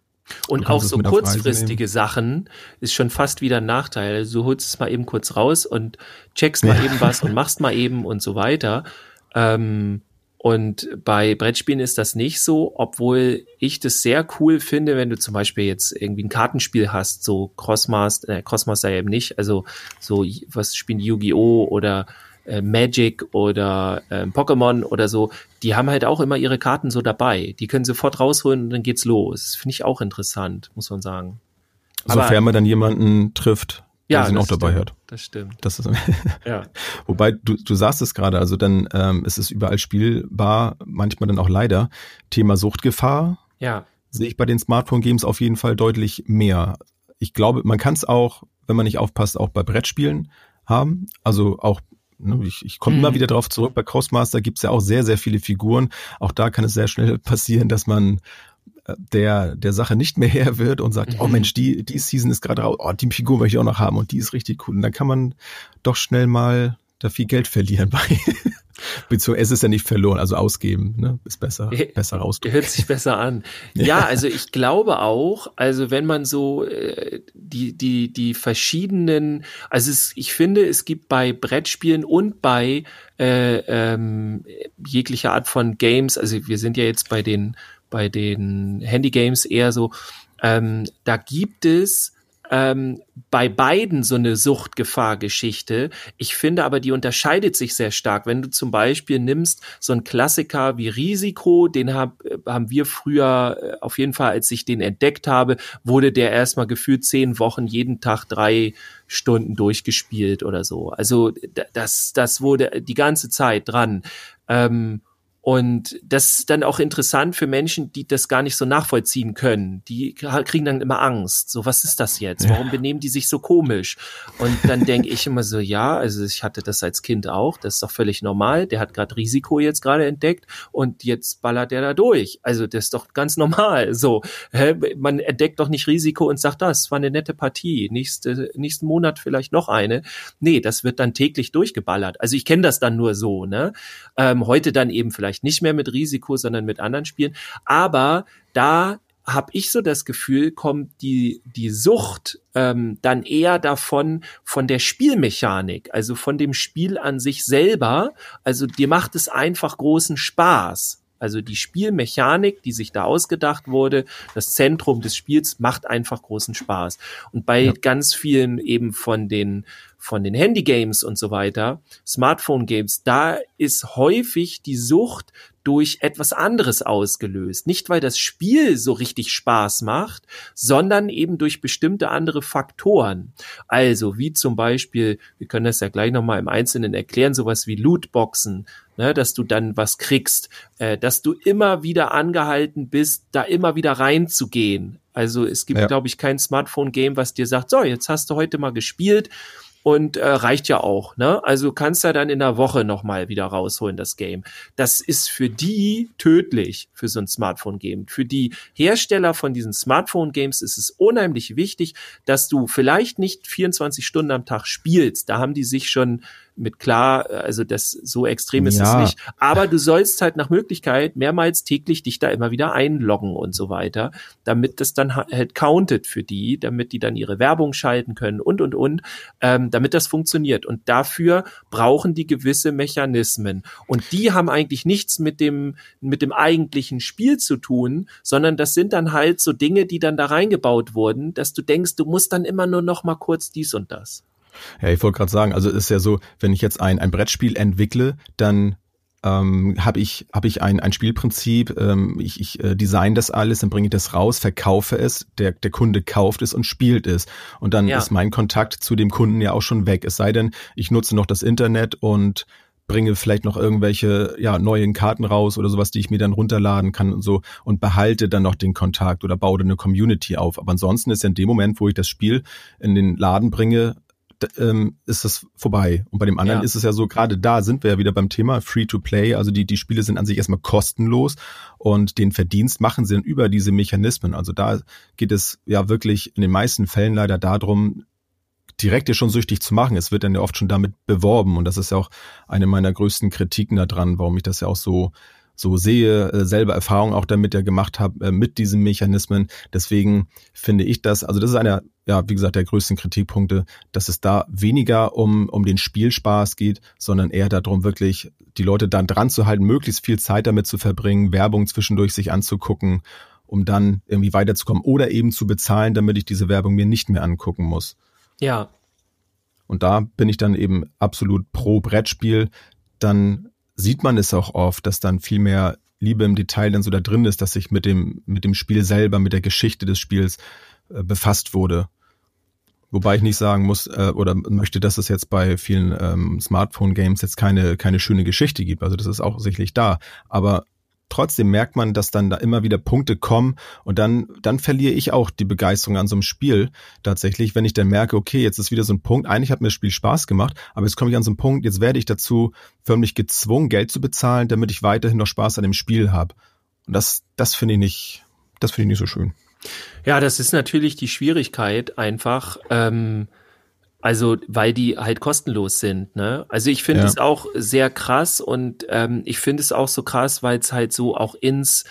Und auch so kurzfristige Sachen ist schon fast wieder ein Nachteil. Also du holst es mal eben kurz raus und checkst mal ja. eben was und machst mal eben und so weiter. Ähm, und bei Brettspielen ist das nicht so, obwohl ich das sehr cool finde, wenn du zum Beispiel jetzt irgendwie ein Kartenspiel hast, so Crossmaster, äh, Crossmaster eben nicht, also so, was spielen Yu-Gi-Oh! oder äh, Magic oder äh, Pokémon oder so, die haben halt auch immer ihre Karten so dabei. Die können sofort rausholen und dann geht's los. Finde ich auch interessant, muss man sagen. Sofern man dann jemanden trifft, ja, der auch dabei hat. Das stimmt. Das ist, ja. Wobei, du, du sagst es gerade, also dann ähm, es ist überall spielbar, manchmal dann auch leider. Thema Suchtgefahr. Ja. Sehe ich bei den Smartphone-Games auf jeden Fall deutlich mehr. Ich glaube, man kann es auch, wenn man nicht aufpasst, auch bei Brettspielen haben. Also auch ne, ich, ich komme mhm. immer wieder drauf zurück, bei Crossmaster gibt's ja auch sehr, sehr viele Figuren. Auch da kann es sehr schnell passieren, dass man der, der Sache nicht mehr her wird und sagt, oh mhm. oh Mensch, die, die Season ist gerade raus, oh, die Figur möchte ich auch noch haben und die ist richtig cool. Und dann kann man doch schnell mal da viel Geld verlieren bei. Beziehungsweise es ist ja nicht verloren, also ausgeben, ne? Ist besser, besser rausgeben. Hört sich besser an. ja, also ich glaube auch, also wenn man so äh, die, die, die verschiedenen, also es, ich finde, es gibt bei Brettspielen und bei äh, ähm, jeglicher Art von Games, also wir sind ja jetzt bei den bei den Handygames eher so, ähm, da gibt es ähm, bei beiden so eine Suchtgefahr-Geschichte. Ich finde aber, die unterscheidet sich sehr stark. Wenn du zum Beispiel nimmst so ein Klassiker wie Risiko, den hab, haben wir früher äh, auf jeden Fall, als ich den entdeckt habe, wurde der erstmal gefühlt zehn Wochen jeden Tag drei Stunden durchgespielt oder so. Also das, das wurde die ganze Zeit dran. Ähm, und das ist dann auch interessant für Menschen, die das gar nicht so nachvollziehen können. Die kriegen dann immer Angst. So, was ist das jetzt? Warum benehmen die sich so komisch? Und dann denke ich immer so, ja, also ich hatte das als Kind auch. Das ist doch völlig normal. Der hat gerade Risiko jetzt gerade entdeckt und jetzt ballert der da durch. Also das ist doch ganz normal. So, hä? man entdeckt doch nicht Risiko und sagt, das war eine nette Partie. Nächste, nächsten Monat vielleicht noch eine. Nee, das wird dann täglich durchgeballert. Also ich kenne das dann nur so. Ne? Ähm, heute dann eben vielleicht vielleicht nicht mehr mit Risiko, sondern mit anderen Spielen. Aber da habe ich so das Gefühl, kommt die, die Sucht ähm, dann eher davon, von der Spielmechanik, also von dem Spiel an sich selber. Also dir macht es einfach großen Spaß. Also die Spielmechanik, die sich da ausgedacht wurde, das Zentrum des Spiels macht einfach großen Spaß. Und bei ja. ganz vielen eben von den von den Handygames und so weiter, Smartphone-Games, da ist häufig die Sucht durch etwas anderes ausgelöst. Nicht, weil das Spiel so richtig Spaß macht, sondern eben durch bestimmte andere Faktoren. Also wie zum Beispiel, wir können das ja gleich nochmal im Einzelnen erklären, sowas wie Lootboxen, ne, dass du dann was kriegst, äh, dass du immer wieder angehalten bist, da immer wieder reinzugehen. Also es gibt, ja. glaube ich, kein Smartphone-Game, was dir sagt, so, jetzt hast du heute mal gespielt, und äh, reicht ja auch. Ne? Also kannst du dann in der Woche nochmal wieder rausholen, das Game. Das ist für die tödlich, für so ein Smartphone-Game. Für die Hersteller von diesen Smartphone-Games ist es unheimlich wichtig, dass du vielleicht nicht 24 Stunden am Tag spielst. Da haben die sich schon mit klar, also das so extrem ist ja. es nicht. Aber du sollst halt nach Möglichkeit mehrmals täglich dich da immer wieder einloggen und so weiter, damit das dann halt countet für die, damit die dann ihre Werbung schalten können und und und, ähm, damit das funktioniert. Und dafür brauchen die gewisse Mechanismen. Und die haben eigentlich nichts mit dem mit dem eigentlichen Spiel zu tun, sondern das sind dann halt so Dinge, die dann da reingebaut wurden, dass du denkst, du musst dann immer nur noch mal kurz dies und das. Ja, ich wollte gerade sagen, also es ist ja so, wenn ich jetzt ein, ein Brettspiel entwickle, dann ähm, habe ich, hab ich ein, ein Spielprinzip, ähm, ich, ich äh, design das alles, dann bringe ich das raus, verkaufe es, der, der Kunde kauft es und spielt es. Und dann ja. ist mein Kontakt zu dem Kunden ja auch schon weg. Es sei denn, ich nutze noch das Internet und bringe vielleicht noch irgendwelche ja neuen Karten raus oder sowas, die ich mir dann runterladen kann und so und behalte dann noch den Kontakt oder baue dann eine Community auf. Aber ansonsten ist ja in dem Moment, wo ich das Spiel in den Laden bringe, ähm, ist das vorbei. Und bei dem anderen ja. ist es ja so, gerade da sind wir ja wieder beim Thema Free-to-Play. Also die, die Spiele sind an sich erstmal kostenlos und den Verdienst machen sie dann über diese Mechanismen. Also da geht es ja wirklich in den meisten Fällen leider darum, direkt dir schon süchtig zu machen. Es wird dann ja oft schon damit beworben und das ist ja auch eine meiner größten Kritiken daran, warum ich das ja auch so so sehe, äh, selber Erfahrung auch damit ja gemacht habe, äh, mit diesen Mechanismen. Deswegen finde ich das, also das ist einer, ja, wie gesagt, der größten Kritikpunkte, dass es da weniger um, um den Spielspaß geht, sondern eher darum, wirklich die Leute dann dran zu halten, möglichst viel Zeit damit zu verbringen, Werbung zwischendurch sich anzugucken, um dann irgendwie weiterzukommen oder eben zu bezahlen, damit ich diese Werbung mir nicht mehr angucken muss. Ja. Und da bin ich dann eben absolut pro Brettspiel. Dann sieht man es auch oft, dass dann viel mehr Liebe im Detail dann so da drin ist, dass sich mit dem, mit dem Spiel selber, mit der Geschichte des Spiels äh, befasst wurde. Wobei ich nicht sagen muss äh, oder möchte, dass es jetzt bei vielen ähm, Smartphone-Games jetzt keine, keine schöne Geschichte gibt. Also das ist auch sicherlich da. Aber trotzdem merkt man, dass dann da immer wieder Punkte kommen und dann, dann verliere ich auch die Begeisterung an so einem Spiel tatsächlich, wenn ich dann merke, okay, jetzt ist wieder so ein Punkt, eigentlich hat mir das Spiel Spaß gemacht, aber jetzt komme ich an so einen Punkt, jetzt werde ich dazu förmlich gezwungen, Geld zu bezahlen, damit ich weiterhin noch Spaß an dem Spiel habe. Und das, das finde ich nicht, das finde ich nicht so schön. Ja, das ist natürlich die Schwierigkeit einfach, ähm, also, weil die halt kostenlos sind, ne? Also ich finde ja. es auch sehr krass und ähm, ich finde es auch so krass, weil es halt so auch ins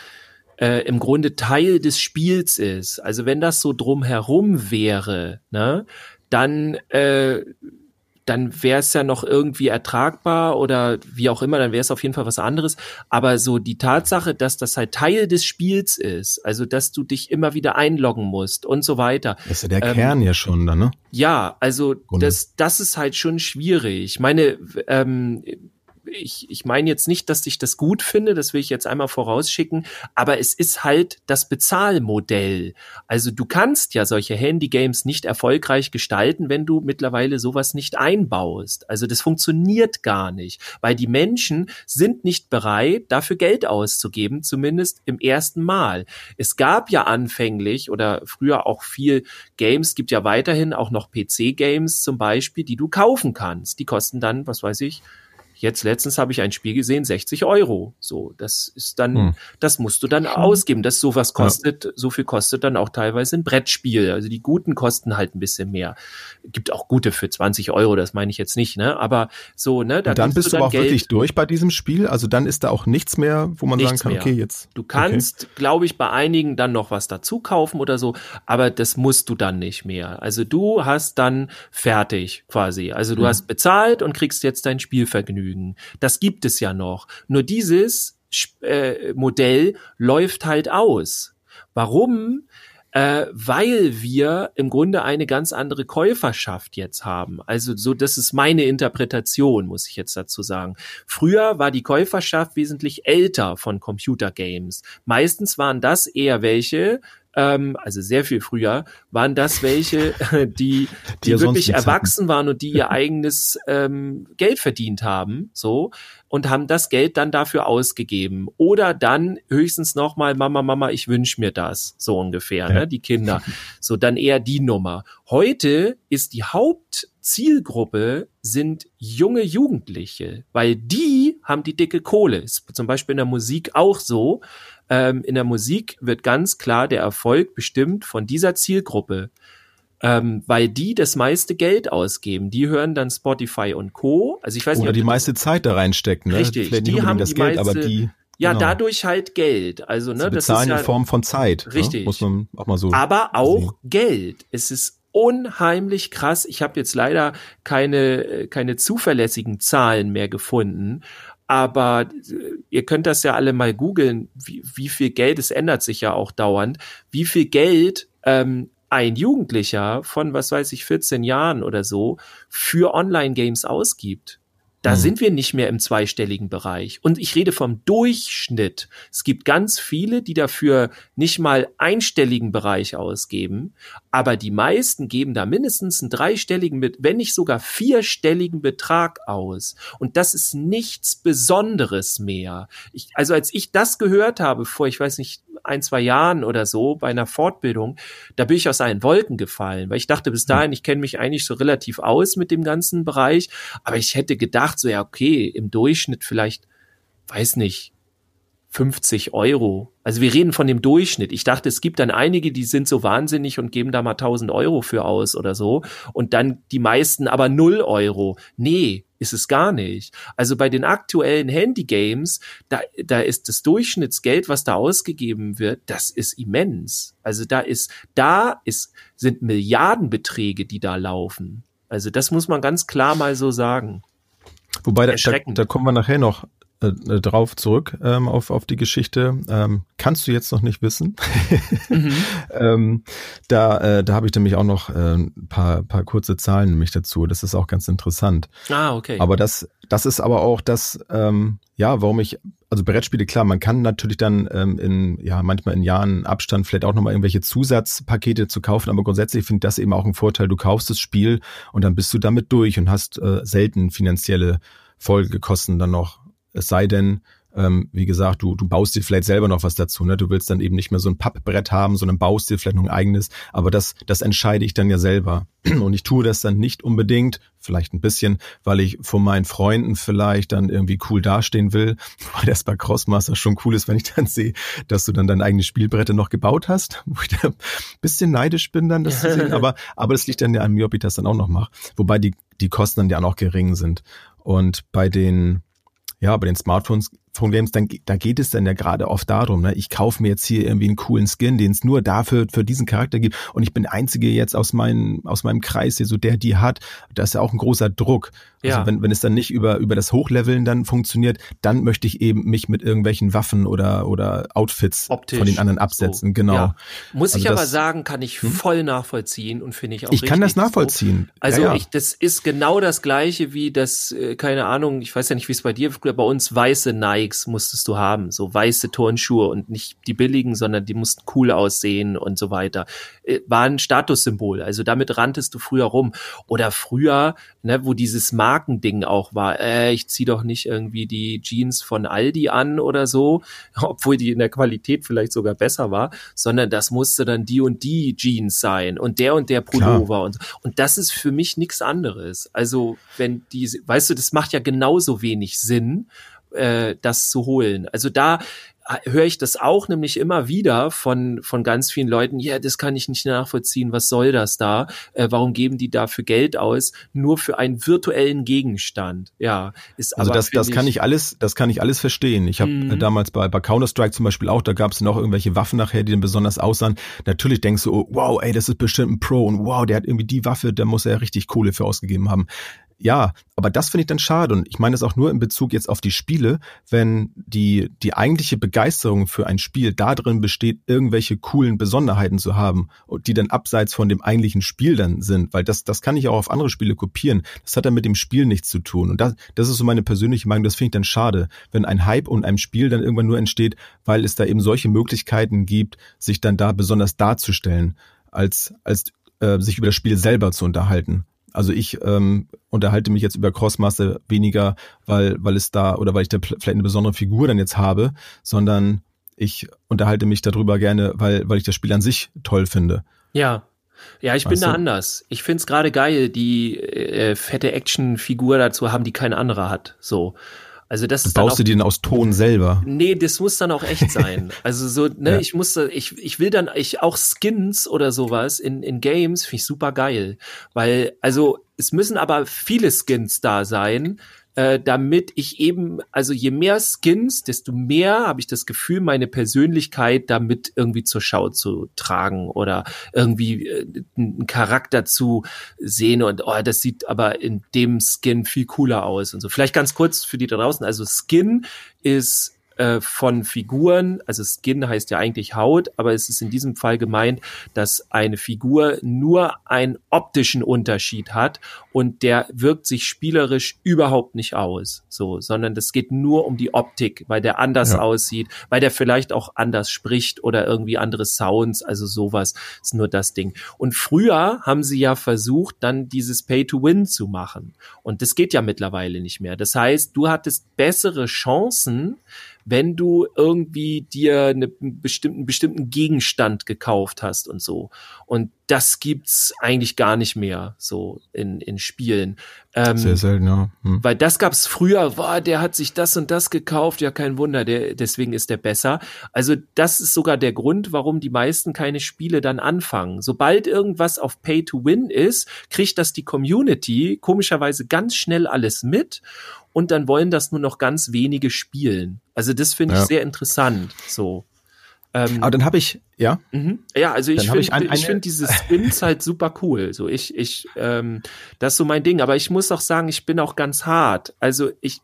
äh, im Grunde Teil des Spiels ist. Also wenn das so drumherum wäre, ne, dann äh, dann wäre es ja noch irgendwie ertragbar oder wie auch immer, dann wäre es auf jeden Fall was anderes. Aber so die Tatsache, dass das halt Teil des Spiels ist, also dass du dich immer wieder einloggen musst und so weiter. Das ist ja der ähm, Kern ja schon, dann, ne? Ja, also das, das ist halt schon schwierig. Ich meine, ähm, ich, ich meine jetzt nicht, dass ich das gut finde, das will ich jetzt einmal vorausschicken, aber es ist halt das Bezahlmodell. Also du kannst ja solche Handy-Games nicht erfolgreich gestalten, wenn du mittlerweile sowas nicht einbaust. Also das funktioniert gar nicht, weil die Menschen sind nicht bereit, dafür Geld auszugeben, zumindest im ersten Mal. Es gab ja anfänglich oder früher auch viel Games, gibt ja weiterhin auch noch PC-Games zum Beispiel, die du kaufen kannst. Die kosten dann, was weiß ich, Jetzt letztens habe ich ein Spiel gesehen, 60 Euro. So, das ist dann, hm. das musst du dann ausgeben. Das sowas kostet, ja. so viel kostet dann auch teilweise ein Brettspiel. Also die guten kosten halt ein bisschen mehr. Gibt auch gute für 20 Euro, das meine ich jetzt nicht, ne? Aber so, ne? Da Und dann bist du, dann aber auch Geld, wirklich durch bei diesem Spiel. Also dann ist da auch nichts mehr, wo man sagen kann, mehr. okay, jetzt. Du kannst, okay. glaube ich, bei einigen dann noch was dazu kaufen oder so, aber das musst du dann nicht mehr. Also du hast dann fertig quasi. Also du hm. hast bezahlt und kriegst jetzt dein Spielvergnügen. Vergnügen. Das gibt es ja noch. Nur dieses äh, Modell läuft halt aus. Warum? Äh, weil wir im Grunde eine ganz andere Käuferschaft jetzt haben. Also so, das ist meine Interpretation, muss ich jetzt dazu sagen. Früher war die Käuferschaft wesentlich älter von Computergames. Meistens waren das eher welche, ähm, also sehr viel früher, waren das welche, die, die, die wirklich erwachsen waren und die ihr eigenes ähm, Geld verdient haben, so, und haben das Geld dann dafür ausgegeben. Oder dann höchstens nochmal, Mama, Mama, ich wünsche mir das, so ungefähr, ja. ne, die Kinder. So, dann eher die Nummer. Heute ist die Haupt Zielgruppe sind junge Jugendliche, weil die haben die dicke Kohle. Ist zum Beispiel in der Musik auch so. Ähm, in der Musik wird ganz klar der Erfolg bestimmt von dieser Zielgruppe. Ähm, weil die das meiste Geld ausgeben. Die hören dann Spotify und Co. Also ich weiß Oder nicht, die meiste Zeit da reinstecken. Ne? Richtig, Vielleicht die haben das die Geld, meiste, aber die ja, genau. dadurch halt Geld. Also, ne, Sie bezahlen das ist ja, in Form von Zeit. Ne? Richtig. Ne? Muss man auch mal so. Aber auch sehen. Geld. Es ist unheimlich krass. Ich habe jetzt leider keine, keine zuverlässigen Zahlen mehr gefunden. Aber äh, ihr könnt das ja alle mal googeln, wie, wie viel Geld, es ändert sich ja auch dauernd, wie viel Geld ähm, ein Jugendlicher von, was weiß ich, 14 Jahren oder so für Online-Games ausgibt. Da mhm. sind wir nicht mehr im zweistelligen Bereich. Und ich rede vom Durchschnitt. Es gibt ganz viele, die dafür nicht mal einstelligen Bereich ausgeben, aber die meisten geben da mindestens einen dreistelligen, wenn nicht sogar vierstelligen Betrag aus. Und das ist nichts Besonderes mehr. Ich, also als ich das gehört habe vor, ich weiß nicht, ein, zwei Jahren oder so bei einer Fortbildung, da bin ich aus allen Wolken gefallen, weil ich dachte bis dahin, ich kenne mich eigentlich so relativ aus mit dem ganzen Bereich, aber ich hätte gedacht, so ja, okay, im Durchschnitt vielleicht, weiß nicht, 50 Euro. Also wir reden von dem Durchschnitt. Ich dachte, es gibt dann einige, die sind so wahnsinnig und geben da mal 1000 Euro für aus oder so. Und dann die meisten aber 0 Euro. Nee, ist es gar nicht. Also bei den aktuellen Handygames, da, da ist das Durchschnittsgeld, was da ausgegeben wird, das ist immens. Also da ist, da ist, sind Milliardenbeträge, die da laufen. Also das muss man ganz klar mal so sagen. Wobei, da, da, da kommen wir nachher noch äh, äh, drauf zurück ähm, auf, auf die Geschichte. Ähm, kannst du jetzt noch nicht wissen. mhm. ähm, da äh, da habe ich nämlich auch noch äh, ein paar, paar kurze Zahlen nämlich dazu. Das ist auch ganz interessant. Ah, okay. Aber das, das ist aber auch das, ähm, ja, warum ich, also Brettspiele, klar, man kann natürlich dann ähm, in, ja, manchmal in Jahren Abstand vielleicht auch nochmal irgendwelche Zusatzpakete zu kaufen, aber grundsätzlich finde ich das eben auch ein Vorteil. Du kaufst das Spiel und dann bist du damit durch und hast äh, selten finanzielle Folgekosten dann noch es sei denn, ähm, wie gesagt, du, du baust dir vielleicht selber noch was dazu. Ne? Du willst dann eben nicht mehr so ein Pappbrett haben, sondern baust dir vielleicht noch ein eigenes. Aber das, das entscheide ich dann ja selber. Und ich tue das dann nicht unbedingt, vielleicht ein bisschen, weil ich vor meinen Freunden vielleicht dann irgendwie cool dastehen will, weil das bei Crossmaster schon cool ist, wenn ich dann sehe, dass du dann deine eigene Spielbrette noch gebaut hast, wo ich da ein bisschen neidisch bin dann, das zu sehen. Aber, aber das liegt dann ja an mir, ob ich das dann auch noch mache. Wobei die, die Kosten dann ja auch noch gering sind. Und bei den, ja, bei den Smartphones Games, dann, da geht es dann ja gerade oft darum, ne, ich kaufe mir jetzt hier irgendwie einen coolen Skin, den es nur dafür für diesen Charakter gibt und ich bin der einzige jetzt aus meinem aus meinem Kreis, der so der die hat. Das ist ja auch ein großer Druck. Also ja. wenn wenn es dann nicht über über das Hochleveln dann funktioniert, dann möchte ich eben mich mit irgendwelchen Waffen oder oder Outfits Optisch, von den anderen absetzen. So. Genau. Ja. Muss also ich aber sagen, kann ich hm? voll nachvollziehen und finde ich auch. Ich kann das nachvollziehen. So. Also ja, ich, das ist genau das gleiche wie das, äh, keine Ahnung, ich weiß ja nicht, wie es bei dir früher bei uns weiße Nike Nikes musstest du haben, so weiße Turnschuhe und nicht die billigen, sondern die mussten cool aussehen und so weiter. Äh, war ein Statussymbol, also damit ranntest du früher rum. Oder früher, ne, wo dieses Markending auch war, äh, ich zieh doch nicht irgendwie die Jeans von Aldi an oder so, obwohl die in der Qualität vielleicht sogar besser war, sondern das musste dann die und die Jeans sein und der und der Pullover und und das ist für mich nichts anderes. Also wenn die, weißt du, das macht ja genauso wenig Sinn, äh, das zu holen. Also da äh, höre ich das auch nämlich immer wieder von, von ganz vielen Leuten, ja, das kann ich nicht nachvollziehen, was soll das da? Äh, warum geben die dafür Geld aus? Nur für einen virtuellen Gegenstand. Ja, ist also aber. Das, das kann ich alles, das kann ich alles verstehen. Ich habe äh, mhm. damals bei, bei Counter-Strike zum Beispiel auch, da gab es noch irgendwelche Waffen nachher, die dann besonders aussahen. Natürlich denkst du, oh, wow, ey, das ist bestimmt ein Pro und wow, der hat irgendwie die Waffe, da muss er ja richtig Kohle für ausgegeben haben. Ja, aber das finde ich dann schade und ich meine das auch nur in Bezug jetzt auf die Spiele, wenn die, die eigentliche Begeisterung für ein Spiel darin besteht, irgendwelche coolen Besonderheiten zu haben und die dann abseits von dem eigentlichen Spiel dann sind, weil das, das kann ich auch auf andere Spiele kopieren. Das hat dann mit dem Spiel nichts zu tun und das, das ist so meine persönliche Meinung, das finde ich dann schade, wenn ein Hype und ein Spiel dann irgendwann nur entsteht, weil es da eben solche Möglichkeiten gibt, sich dann da besonders darzustellen, als, als äh, sich über das Spiel selber zu unterhalten. Also ich ähm, unterhalte mich jetzt über Crossmaster weniger, weil, weil es da oder weil ich da vielleicht eine besondere Figur dann jetzt habe, sondern ich unterhalte mich darüber gerne, weil, weil ich das Spiel an sich toll finde. Ja. Ja, ich bin da anders. Ich find's gerade geil, die äh, fette Actionfigur dazu haben, die kein anderer hat. So. Also das ist Baust auch, du den aus Ton selber? Nee, das muss dann auch echt sein. Also so, ne, ja. ich muss, ich, ich will dann, ich auch Skins oder sowas in, in Games finde ich super geil. Weil, also es müssen aber viele Skins da sein, äh, damit ich eben, also je mehr Skins, desto mehr habe ich das Gefühl, meine Persönlichkeit damit irgendwie zur Schau zu tragen oder irgendwie äh, einen Charakter zu sehen und oh, das sieht aber in dem Skin viel cooler aus und so. Vielleicht ganz kurz für die da draußen, also Skin ist äh, von Figuren, also Skin heißt ja eigentlich Haut, aber es ist in diesem Fall gemeint, dass eine Figur nur einen optischen Unterschied hat und der wirkt sich spielerisch überhaupt nicht aus, so, sondern das geht nur um die Optik, weil der anders ja. aussieht, weil der vielleicht auch anders spricht oder irgendwie andere Sounds, also sowas ist nur das Ding. Und früher haben sie ja versucht, dann dieses Pay to Win zu machen und das geht ja mittlerweile nicht mehr. Das heißt, du hattest bessere Chancen, wenn du irgendwie dir eine bestimmten, bestimmten Gegenstand gekauft hast und so. Und das gibt's eigentlich gar nicht mehr so in, in Spielen. Ähm, Sehr selten, ja. Hm. Weil das gab's früher, boah, der hat sich das und das gekauft, ja kein Wunder, der, deswegen ist der besser. Also das ist sogar der Grund, warum die meisten keine Spiele dann anfangen. Sobald irgendwas auf Pay to Win ist, kriegt das die Community komischerweise ganz schnell alles mit und dann wollen das nur noch ganz wenige spielen. Also das finde ich ja. sehr interessant. So. Ähm, Aber dann habe ich, ja. Mhm. Ja, also ich finde ich, ich finde diese Spins halt super cool. So ich, ich, ähm, das ist so mein Ding. Aber ich muss auch sagen, ich bin auch ganz hart. Also ich,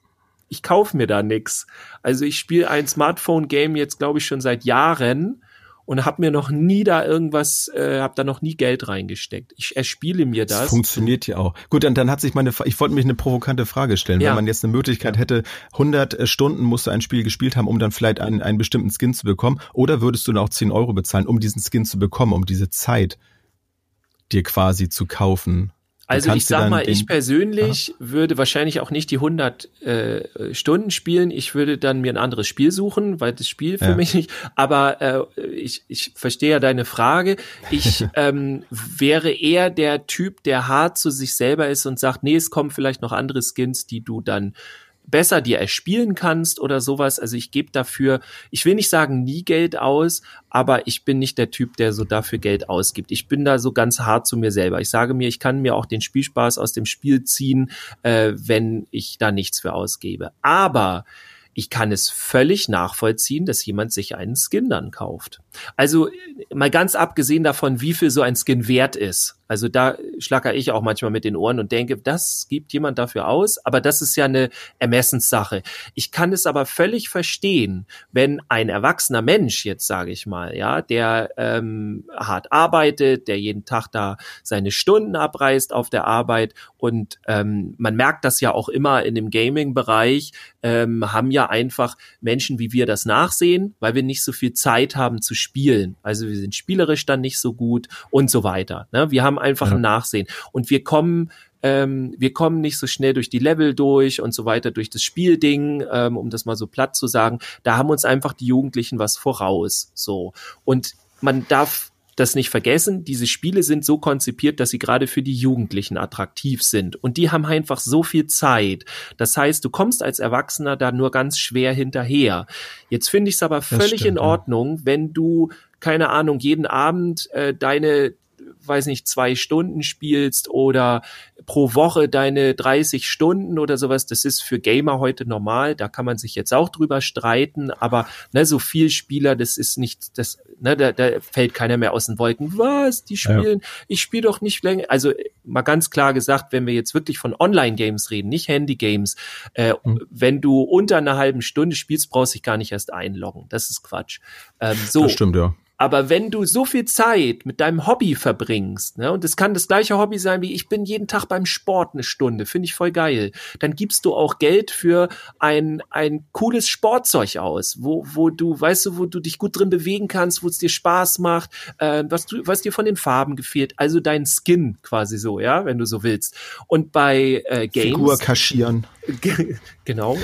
ich kaufe mir da nix. Also ich spiele ein Smartphone-Game jetzt, glaube ich, schon seit Jahren und habe mir noch nie da irgendwas, äh, habe da noch nie Geld reingesteckt. Ich erspiele mir das. das funktioniert ja auch. Gut, dann, dann hat sich meine, ich wollte mich eine provokante Frage stellen. Ja. Wenn man jetzt eine Möglichkeit hätte, 100 äh, Stunden musst du ein Spiel gespielt haben, um dann vielleicht einen, einen bestimmten Skin zu bekommen, oder würdest du dann auch 10 Euro bezahlen, um diesen Skin zu bekommen, um diese Zeit dir quasi zu kaufen? Also ich sag mal, ich persönlich Aha. würde wahrscheinlich auch nicht die 100 äh, Stunden spielen. Ich würde dann mir ein anderes Spiel suchen, weil das Spiel für ja. mich nicht. Aber äh, ich, ich verstehe ja deine Frage. Ich ähm, wäre eher der Typ, der hart zu sich selber ist und sagt, nee, es kommen vielleicht noch andere Skins, die du dann besser dir erspielen kannst oder sowas. Also ich gebe dafür, ich will nicht sagen nie Geld aus, aber ich bin nicht der Typ, der so dafür Geld ausgibt. Ich bin da so ganz hart zu mir selber. Ich sage mir, ich kann mir auch den Spielspaß aus dem Spiel ziehen, äh, wenn ich da nichts für ausgebe. Aber ich kann es völlig nachvollziehen, dass jemand sich einen Skin dann kauft. Also mal ganz abgesehen davon, wie viel so ein Skin wert ist. Also da schlacker ich auch manchmal mit den Ohren und denke, das gibt jemand dafür aus, aber das ist ja eine Ermessenssache. Ich kann es aber völlig verstehen, wenn ein erwachsener Mensch, jetzt sage ich mal, ja, der ähm, hart arbeitet, der jeden Tag da seine Stunden abreißt auf der Arbeit und ähm, man merkt das ja auch immer in dem Gaming-Bereich, ähm, haben ja einfach Menschen wie wir das nachsehen, weil wir nicht so viel Zeit haben zu spielen. Also wir sind spielerisch dann nicht so gut und so weiter. Ne? Wir haben einfach ja. ein Nachsehen. Und wir kommen ähm, wir kommen nicht so schnell durch die Level durch und so weiter, durch das Spielding, ähm, um das mal so platt zu sagen. Da haben uns einfach die Jugendlichen was voraus. So. Und man darf das nicht vergessen, diese Spiele sind so konzipiert, dass sie gerade für die Jugendlichen attraktiv sind. Und die haben einfach so viel Zeit. Das heißt, du kommst als Erwachsener da nur ganz schwer hinterher. Jetzt finde ich es aber völlig stimmt, in Ordnung, ja. wenn du keine Ahnung, jeden Abend äh, deine weiß nicht, zwei Stunden spielst oder pro Woche deine 30 Stunden oder sowas, das ist für Gamer heute normal. Da kann man sich jetzt auch drüber streiten, aber ne, so viel Spieler, das ist nicht, das, ne, da, da fällt keiner mehr aus den Wolken. Was? Die spielen, ja. ich spiele doch nicht länger. Also mal ganz klar gesagt, wenn wir jetzt wirklich von Online-Games reden, nicht Handy-Games, äh, mhm. wenn du unter einer halben Stunde spielst, brauchst du dich gar nicht erst einloggen. Das ist Quatsch. Ähm, so. Das stimmt, ja. Aber wenn du so viel Zeit mit deinem Hobby verbringst, ne, und es kann das gleiche Hobby sein wie ich bin jeden Tag beim Sport eine Stunde, finde ich voll geil, dann gibst du auch Geld für ein, ein cooles Sportzeug aus, wo, wo du, weißt du, wo du dich gut drin bewegen kannst, wo es dir Spaß macht, äh, was du, was dir von den Farben gefehlt, also dein Skin quasi so, ja, wenn du so willst. Und bei äh, Games. Figur kaschieren genau.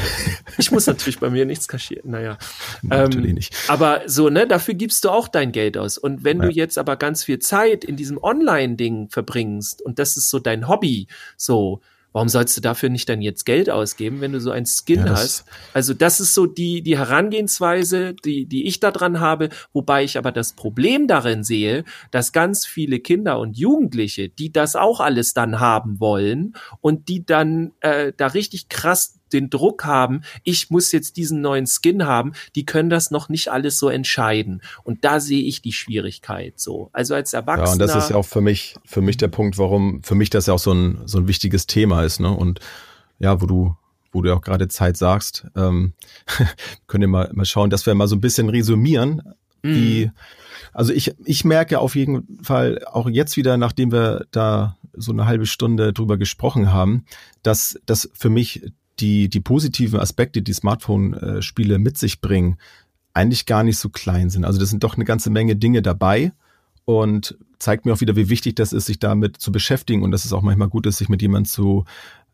Ich muss natürlich bei mir nichts kaschieren. Naja. Natürlich ähm, nicht. Aber so, ne, dafür gibst du auch dein Geld aus. Und wenn ja. du jetzt aber ganz viel Zeit in diesem Online-Ding verbringst und das ist so dein Hobby, so, Warum sollst du dafür nicht dann jetzt Geld ausgeben, wenn du so ein Skin ja, hast? Also das ist so die, die Herangehensweise, die, die ich da dran habe, wobei ich aber das Problem darin sehe, dass ganz viele Kinder und Jugendliche, die das auch alles dann haben wollen und die dann äh, da richtig krass den Druck haben, ich muss jetzt diesen neuen Skin haben, die können das noch nicht alles so entscheiden. Und da sehe ich die Schwierigkeit so. Also als Erwachsener. Ja, und das ist ja auch für mich, für mich der Punkt, warum für mich das ja auch so ein, so ein wichtiges Thema ist, ne? Und ja, wo du, wo du auch gerade Zeit sagst, ähm, können wir mal, mal schauen, dass wir mal so ein bisschen resümieren, mm. wie, also ich, ich merke auf jeden Fall auch jetzt wieder, nachdem wir da so eine halbe Stunde drüber gesprochen haben, dass das für mich die, die positiven Aspekte, die Smartphone-Spiele mit sich bringen, eigentlich gar nicht so klein sind. Also das sind doch eine ganze Menge Dinge dabei und zeigt mir auch wieder, wie wichtig das ist, sich damit zu beschäftigen und dass es auch manchmal gut ist, sich mit jemandem zu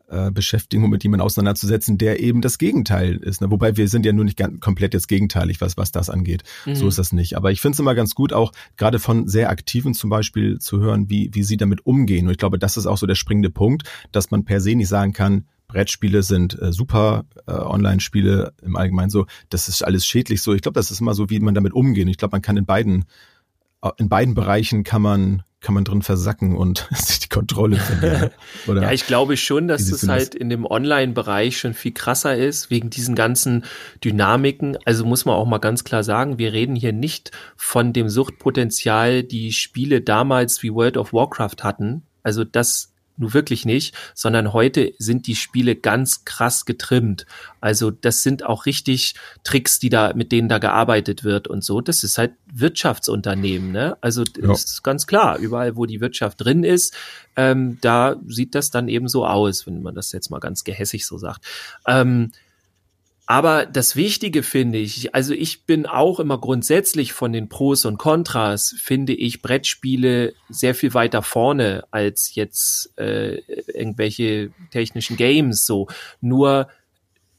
äh, beschäftigen und mit jemandem auseinanderzusetzen, der eben das Gegenteil ist. Ne? Wobei wir sind ja nur nicht ganz, komplett jetzt gegenteilig, was, was das angeht. Mhm. So ist das nicht. Aber ich finde es immer ganz gut, auch gerade von sehr Aktiven zum Beispiel zu hören, wie, wie sie damit umgehen. Und ich glaube, das ist auch so der springende Punkt, dass man per se nicht sagen kann, Brettspiele sind äh, super, äh, Online-Spiele im Allgemeinen so, das ist alles schädlich so. Ich glaube, das ist immer so, wie man damit umgeht. Ich glaube, man kann in beiden, äh, in beiden Bereichen kann man, kann man drin versacken und sich die Kontrolle verlieren. Ja, ich glaube schon, dass es halt in dem Online-Bereich schon viel krasser ist, wegen diesen ganzen Dynamiken. Also muss man auch mal ganz klar sagen, wir reden hier nicht von dem Suchtpotenzial, die Spiele damals wie World of Warcraft hatten. Also das nur wirklich nicht, sondern heute sind die Spiele ganz krass getrimmt. Also das sind auch richtig Tricks, die da, mit denen da gearbeitet wird und so. Das ist halt Wirtschaftsunternehmen, ne? Also ja. ist ganz klar, überall, wo die Wirtschaft drin ist, ähm, da sieht das dann eben so aus, wenn man das jetzt mal ganz gehässig so sagt. Ähm, aber das Wichtige finde ich, also ich bin auch immer grundsätzlich von den Pros und Kontras, finde ich Brettspiele sehr viel weiter vorne als jetzt äh, irgendwelche technischen Games so. Nur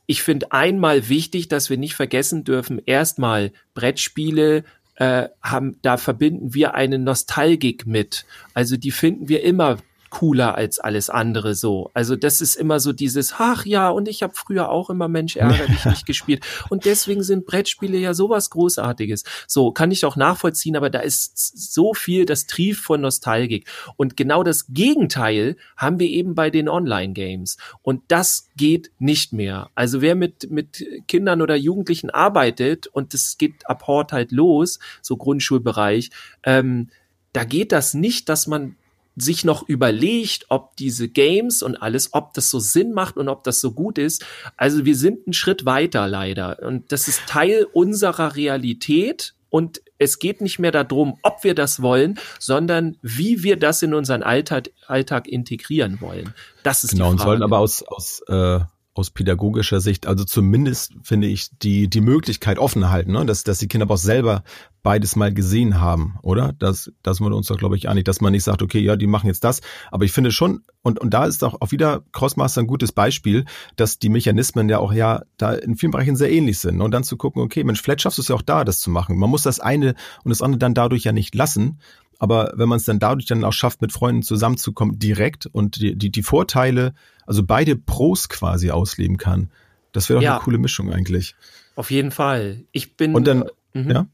ich finde einmal wichtig, dass wir nicht vergessen dürfen, erstmal Brettspiele äh, haben, da verbinden wir eine Nostalgik mit. Also die finden wir immer cooler als alles andere so. Also das ist immer so dieses, ach ja, und ich habe früher auch immer Mensch ärgerlich nicht gespielt. Und deswegen sind Brettspiele ja sowas Großartiges. So, kann ich auch nachvollziehen, aber da ist so viel das Trief von Nostalgik. Und genau das Gegenteil haben wir eben bei den Online-Games. Und das geht nicht mehr. Also wer mit, mit Kindern oder Jugendlichen arbeitet, und das geht ab Hort halt los, so Grundschulbereich, ähm, da geht das nicht, dass man sich noch überlegt, ob diese Games und alles, ob das so Sinn macht und ob das so gut ist. Also wir sind einen Schritt weiter leider. Und das ist Teil unserer Realität. Und es geht nicht mehr darum, ob wir das wollen, sondern wie wir das in unseren Alltag, Alltag integrieren wollen. Das ist genau, die Frage. und sollen aber aus, aus äh, aus pädagogischer Sicht, also zumindest finde ich die die Möglichkeit offen halten, ne? dass dass die Kinder aber auch selber beides mal gesehen haben, oder? Das das sind wir uns doch glaube ich einig, dass man nicht sagt, okay, ja, die machen jetzt das, aber ich finde schon und und da ist auch auch wieder Crossmaster ein gutes Beispiel, dass die Mechanismen ja auch ja da in vielen Bereichen sehr ähnlich sind und dann zu gucken, okay, Mensch, vielleicht schaffst du es ja auch da, das zu machen. Man muss das eine und das andere dann dadurch ja nicht lassen, aber wenn man es dann dadurch dann auch schafft, mit Freunden zusammenzukommen, direkt und die, die, die Vorteile, also beide Pros quasi ausleben kann, das wäre doch ja. eine coole Mischung eigentlich. Auf jeden Fall. Ich bin. Und dann, äh, ja.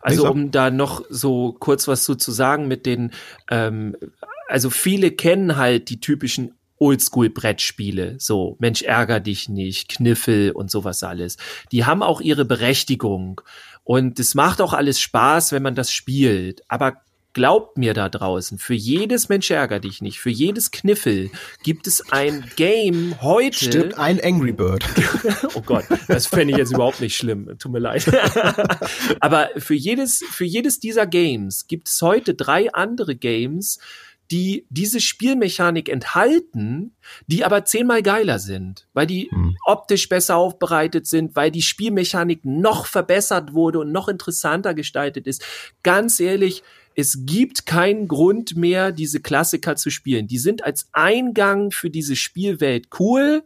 Also um da noch so kurz was zu, zu sagen mit den, ähm, also viele kennen halt die typischen Oldschool-Brettspiele, so Mensch ärger dich nicht, Kniffel und sowas alles. Die haben auch ihre Berechtigung und es macht auch alles Spaß, wenn man das spielt. Aber Glaubt mir da draußen, für jedes Mensch ärger dich nicht, für jedes Kniffel gibt es ein Game heute. Stimmt ein Angry Bird. oh Gott, das fände ich jetzt überhaupt nicht schlimm. Tut mir leid. Aber für jedes, für jedes dieser Games gibt es heute drei andere Games, die diese Spielmechanik enthalten, die aber zehnmal geiler sind, weil die hm. optisch besser aufbereitet sind, weil die Spielmechanik noch verbessert wurde und noch interessanter gestaltet ist. Ganz ehrlich, es gibt keinen Grund mehr, diese Klassiker zu spielen. Die sind als Eingang für diese Spielwelt cool,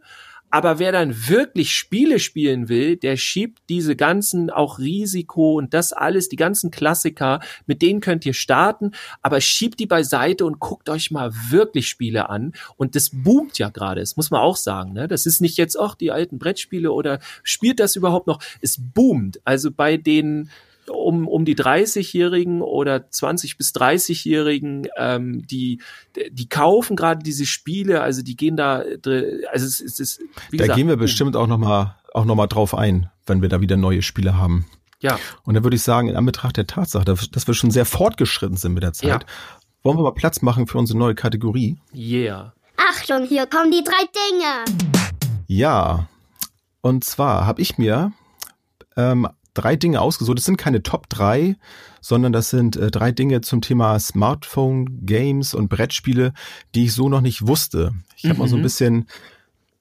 Aber wer dann wirklich Spiele spielen will, der schiebt diese ganzen auch Risiko und das alles, die ganzen Klassiker, mit denen könnt ihr starten, aber schiebt die beiseite und guckt euch mal wirklich Spiele an. Und das boomt ja gerade, das muss man auch sagen. Ne? Das ist nicht jetzt auch die alten Brettspiele oder spielt das überhaupt noch? Es boomt. Also bei den um, um die 30-Jährigen oder 20 bis 30-Jährigen, ähm, die, die kaufen gerade diese Spiele, also die gehen da, also es, es ist, wie Da gesagt, gehen wir bestimmt auch nochmal auch noch mal drauf ein, wenn wir da wieder neue Spiele haben. Ja. Und dann würde ich sagen, in Anbetracht der Tatsache, dass wir schon sehr fortgeschritten sind mit der Zeit, ja. wollen wir mal Platz machen für unsere neue Kategorie? Yeah. Achtung, hier kommen die drei Dinge. Ja. Und zwar habe ich mir ähm, drei Dinge ausgesucht. Das sind keine Top 3, sondern das sind äh, drei Dinge zum Thema Smartphone, Games und Brettspiele, die ich so noch nicht wusste. Ich habe mhm. mal so ein mhm. bisschen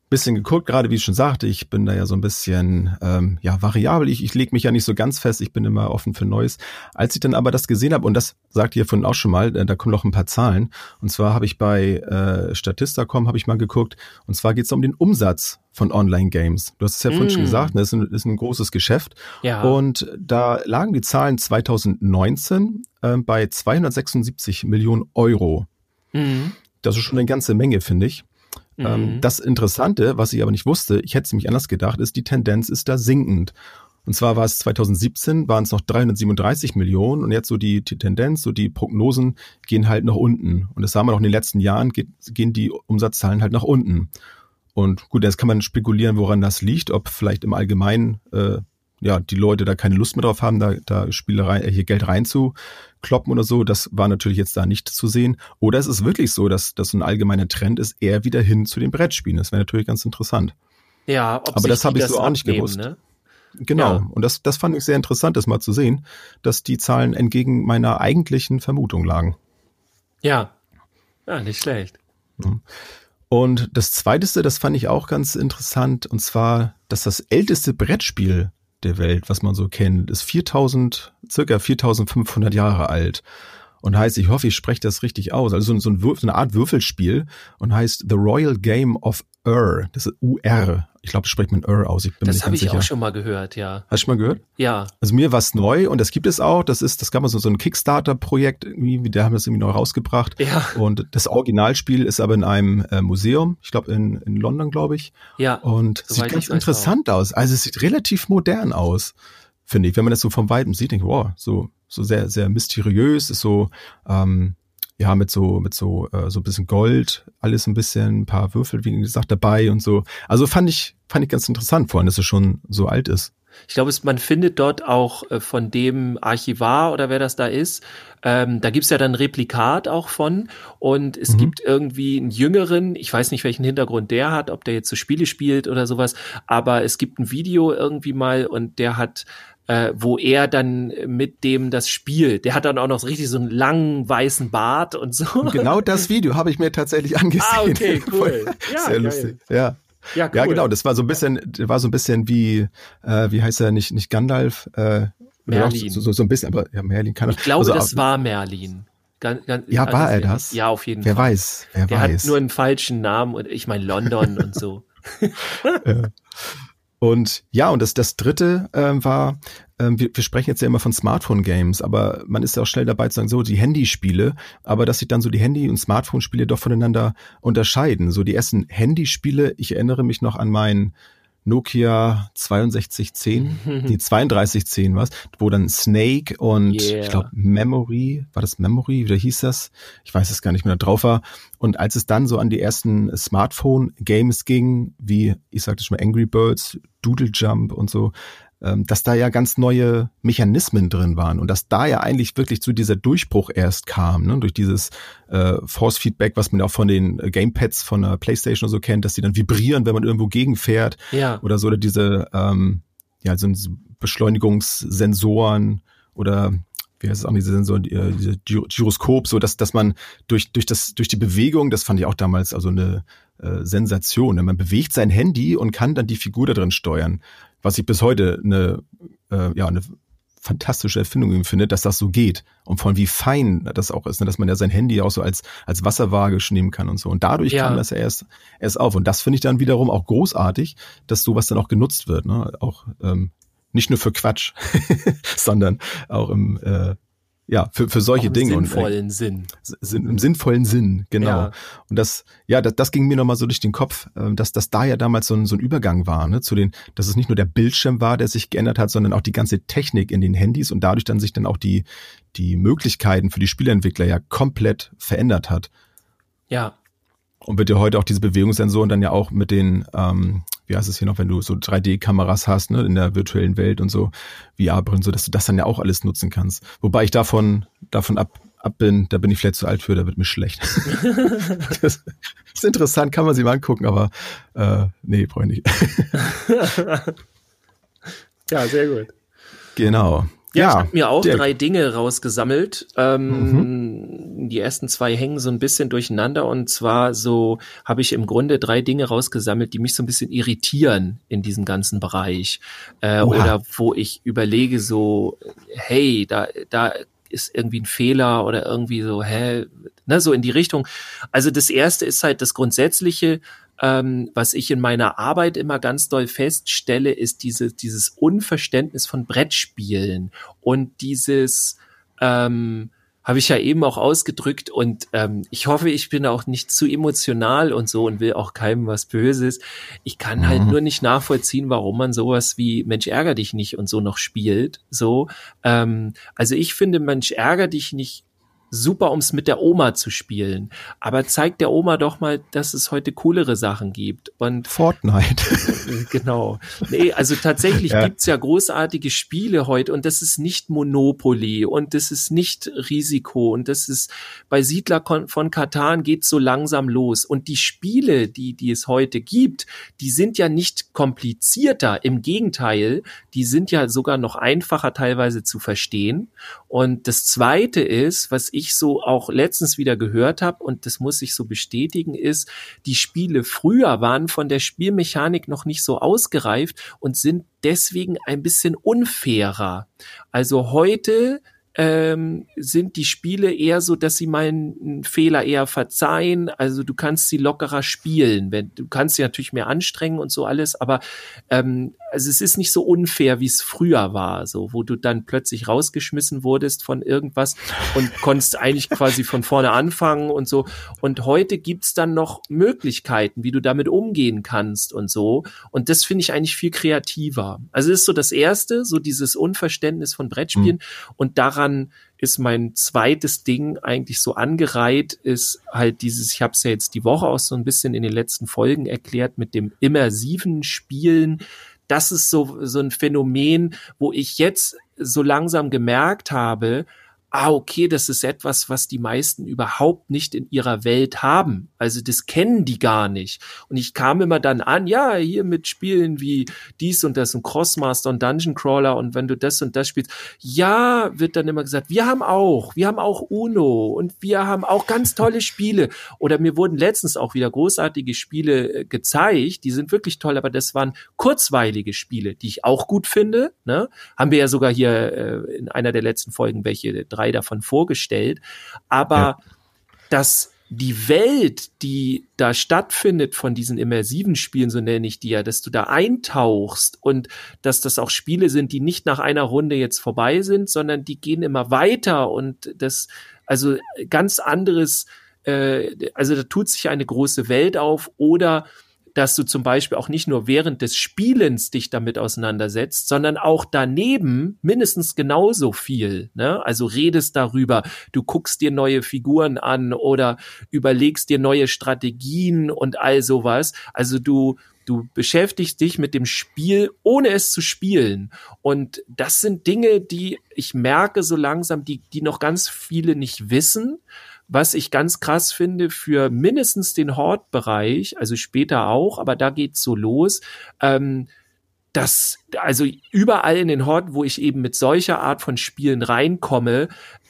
bisschen geguckt, gerade wie ich schon sagte, ich bin da ja so ein bisschen ähm, ja variabel. Ich, ich lege mich ja nicht so ganz fest, ich bin immer offen für Neues. Als ich dann aber das gesehen habe, und das sagt ihr von auch schon mal, äh, da kommen noch ein paar Zahlen. Und zwar habe ich bei äh, Statista.com habe ich mal geguckt, und zwar geht es um den Umsatz von Online-Games. Du hast es ja vorhin mm. schon gesagt, ne, das ist ein, ist ein großes Geschäft. Ja. Und da lagen die Zahlen 2019 äh, bei 276 Millionen Euro. Mm. Das ist schon eine ganze Menge, finde ich. Ähm, mhm. Das Interessante, was ich aber nicht wusste, ich hätte es nämlich anders gedacht, ist, die Tendenz ist da sinkend. Und zwar war es 2017, waren es noch 337 Millionen und jetzt so die, die Tendenz, so die Prognosen gehen halt nach unten. Und das haben wir auch in den letzten Jahren, geht, gehen die Umsatzzahlen halt nach unten. Und gut, jetzt kann man spekulieren, woran das liegt, ob vielleicht im Allgemeinen äh, ja, die Leute da keine Lust mehr drauf haben, da, da Spielerei, äh, hier Geld reinzukloppen oder so. Das war natürlich jetzt da nicht zu sehen. Oder es ist wirklich so, dass das ein allgemeiner Trend ist, eher wieder hin zu den Brettspielen. Das wäre natürlich ganz interessant. Ja, ob aber das habe ich so auch nicht gewusst. Ne? Genau. Ja. Und das, das fand ich sehr interessant, das mal zu sehen, dass die Zahlen entgegen meiner eigentlichen Vermutung lagen. Ja. Ja, nicht schlecht. Und das zweiteste, das fand ich auch ganz interessant, und zwar, dass das älteste Brettspiel der Welt, was man so kennt, ist 4000, circa 4500 Jahre alt. Und heißt, ich hoffe, ich spreche das richtig aus. Also so, so, ein, so eine Art Würfelspiel und heißt The Royal Game of Ur. Das ist UR. Ich glaube, das spricht man Ur aus. Ich bin das habe ich sicher. auch schon mal gehört, ja. Hast du schon mal gehört? Ja. Also mir war es neu und das gibt es auch. Das ist, das gab man so, so ein Kickstarter-Projekt irgendwie, der haben das irgendwie neu rausgebracht. Ja. Und das Originalspiel ist aber in einem äh, Museum, ich glaube in, in London, glaube ich. Ja. Und sieht ganz interessant auch. aus. Also es sieht relativ modern aus, finde ich. Wenn man das so vom Weiten sieht, denke ich, wow, so, so sehr, sehr mysteriös, ist so, ähm, ja, mit so, mit so, äh, so ein bisschen Gold, alles ein bisschen, ein paar Würfel, wie gesagt, dabei und so. Also fand ich, fand ich ganz interessant, vor allem, dass es schon so alt ist. Ich glaube, man findet dort auch äh, von dem Archivar oder wer das da ist, ähm, da gibt's ja dann Replikat auch von und es mhm. gibt irgendwie einen Jüngeren, ich weiß nicht, welchen Hintergrund der hat, ob der jetzt so Spiele spielt oder sowas, aber es gibt ein Video irgendwie mal und der hat äh, wo er dann mit dem das spielt. Der hat dann auch noch so richtig so einen langen weißen Bart und so. Genau das Video habe ich mir tatsächlich angesehen. Ah, okay, cool. Ja, Sehr geil. lustig. Ja. Ja, cool. ja, genau. Das war so ein bisschen, war so ein bisschen wie, äh, wie heißt er nicht, nicht Gandalf, äh, Merlin. So, so, so ein bisschen, aber ja, Merlin kann Ich glaube, also, das war Merlin. Ganz, ganz, ja, also war er das? Ja, auf jeden wer Fall. Wer weiß, wer Der weiß. hat nur einen falschen Namen und ich meine London und so. ja. Und ja, und das, das dritte äh, war, äh, wir, wir sprechen jetzt ja immer von Smartphone-Games, aber man ist ja auch schnell dabei zu sagen, so die Handyspiele, aber dass sich dann so die Handy- und Smartphone-Spiele doch voneinander unterscheiden. So die ersten Handyspiele, ich erinnere mich noch an meinen Nokia 6210, die 3210 was, wo dann Snake und yeah. ich glaube Memory, war das Memory, wie hieß das? Ich weiß es gar nicht mehr, drauf war. Und als es dann so an die ersten Smartphone-Games ging, wie ich sagte schon mal Angry Birds, Doodle Jump und so, dass da ja ganz neue Mechanismen drin waren und dass da ja eigentlich wirklich zu dieser Durchbruch erst kam, ne? durch dieses äh, Force-Feedback, was man auch von den äh, Gamepads von der Playstation so kennt, dass die dann vibrieren, wenn man irgendwo gegenfährt ja. oder so, oder diese ähm, ja, so Beschleunigungssensoren oder wie heißt es auch, diese Sensoren, äh, diese Gyroskop, so dass, dass man durch, durch, das, durch die Bewegung, das fand ich auch damals also eine äh, Sensation. Ne? Man bewegt sein Handy und kann dann die Figur da drin steuern was ich bis heute eine, äh, ja, eine fantastische Erfindung findet, dass das so geht. Und von wie fein das auch ist, ne? dass man ja sein Handy auch so als, als Wasserwaage nehmen kann und so. Und dadurch ja. kam das ja erst, erst auf. Und das finde ich dann wiederum auch großartig, dass sowas dann auch genutzt wird. Ne? Auch ähm, nicht nur für Quatsch, sondern auch im, äh, ja, für, für solche Dinge. Im sinnvollen und, äh, Sinn. Im sinnvollen Sinn, genau. Ja. Und das, ja, das, das ging mir nochmal so durch den Kopf, äh, dass das da ja damals so ein, so ein Übergang war, ne, zu den, dass es nicht nur der Bildschirm war, der sich geändert hat, sondern auch die ganze Technik in den Handys und dadurch dann sich dann auch die, die Möglichkeiten für die Spieleentwickler ja komplett verändert hat. Ja. Und wird ja heute auch diese Bewegungssensoren dann ja auch mit den, ähm, wie heißt es hier noch, wenn du so 3D-Kameras hast, ne, in der virtuellen Welt und so, VR-Brillen, so, dass du das dann ja auch alles nutzen kannst. Wobei ich davon, davon ab, ab bin, da bin ich vielleicht zu alt für, da wird mir schlecht. das ist interessant, kann man sich mal angucken, aber äh, nee, brauche ich nicht. ja, sehr gut. Genau. Ja, ja, ich habe mir auch der, drei Dinge rausgesammelt. Ähm, mhm. Die ersten zwei hängen so ein bisschen durcheinander und zwar so habe ich im Grunde drei Dinge rausgesammelt, die mich so ein bisschen irritieren in diesem ganzen Bereich äh, oder wo ich überlege so, hey, da da ist irgendwie ein Fehler oder irgendwie so, hä, ne, so in die Richtung. Also das erste ist halt das Grundsätzliche, ähm, was ich in meiner Arbeit immer ganz doll feststelle, ist diese, dieses Unverständnis von Brettspielen und dieses, ähm, habe ich ja eben auch ausgedrückt und ähm, ich hoffe, ich bin auch nicht zu emotional und so und will auch keinem was Böses. Ich kann halt mhm. halt nur nicht nachvollziehen, warum man sowas wie Mensch ärger dich nicht und so noch spielt. So, ähm, also ich finde Mensch ärger dich nicht super, um es mit der Oma zu spielen. Aber zeigt der Oma doch mal, dass es heute coolere Sachen gibt. Und Fortnite. genau. Nee, also tatsächlich ja. gibt's ja großartige Spiele heute und das ist nicht Monopoly und das ist nicht Risiko und das ist bei Siedler von Katan geht's so langsam los. Und die Spiele, die, die es heute gibt, die sind ja nicht komplizierter. Im Gegenteil, die sind ja sogar noch einfacher teilweise zu verstehen. Und das zweite ist, was ich so auch letztens wieder gehört habe, und das muss ich so bestätigen, ist, die Spiele früher waren von der Spielmechanik noch nicht so ausgereift und sind deswegen ein bisschen unfairer. Also heute ähm, sind die Spiele eher so, dass sie meinen Fehler eher verzeihen. Also du kannst sie lockerer spielen. Wenn, du kannst sie natürlich mehr anstrengen und so alles, aber ähm, also es ist nicht so unfair, wie es früher war, so wo du dann plötzlich rausgeschmissen wurdest von irgendwas und konntest eigentlich quasi von vorne anfangen und so. Und heute gibt's dann noch Möglichkeiten, wie du damit umgehen kannst und so. Und das finde ich eigentlich viel kreativer. Also das ist so das Erste, so dieses Unverständnis von Brettspielen mhm. und daran ist mein zweites Ding eigentlich so angereiht, ist halt dieses, ich habe es ja jetzt die Woche auch so ein bisschen in den letzten Folgen erklärt, mit dem immersiven Spielen das ist so, so ein Phänomen, wo ich jetzt so langsam gemerkt habe, ah, okay, das ist etwas, was die meisten überhaupt nicht in ihrer Welt haben. Also das kennen die gar nicht. Und ich kam immer dann an, ja, hier mit Spielen wie dies und das und Crossmaster und Dungeon Crawler und wenn du das und das spielst, ja, wird dann immer gesagt, wir haben auch, wir haben auch Uno und wir haben auch ganz tolle Spiele. Oder mir wurden letztens auch wieder großartige Spiele äh, gezeigt, die sind wirklich toll, aber das waren kurzweilige Spiele, die ich auch gut finde. Ne? Haben wir ja sogar hier äh, in einer der letzten Folgen welche drei drei davon vorgestellt. Aber ja. dass die Welt, die da stattfindet von diesen immersiven Spielen, so nenne ich die ja, dass du da eintauchst und dass das auch Spiele sind, die nicht nach einer Runde jetzt vorbei sind, sondern die gehen immer weiter und das, also ganz anderes, äh, also da tut sich eine große Welt auf oder dass du zum Beispiel auch nicht nur während des Spielens dich damit auseinandersetzt, sondern auch daneben mindestens genauso viel. Ne? Also redest darüber, du guckst dir neue Figuren an oder überlegst dir neue Strategien und all sowas. Also du Du beschäftigst dich mit dem Spiel, ohne es zu spielen. Und das sind Dinge, die ich merke so langsam, die, die noch ganz viele nicht wissen was ich ganz krass finde für mindestens den Hort-Bereich, also später auch, aber da geht's so los. Ähm, dass also überall in den Horten, wo ich eben mit solcher Art von Spielen reinkomme,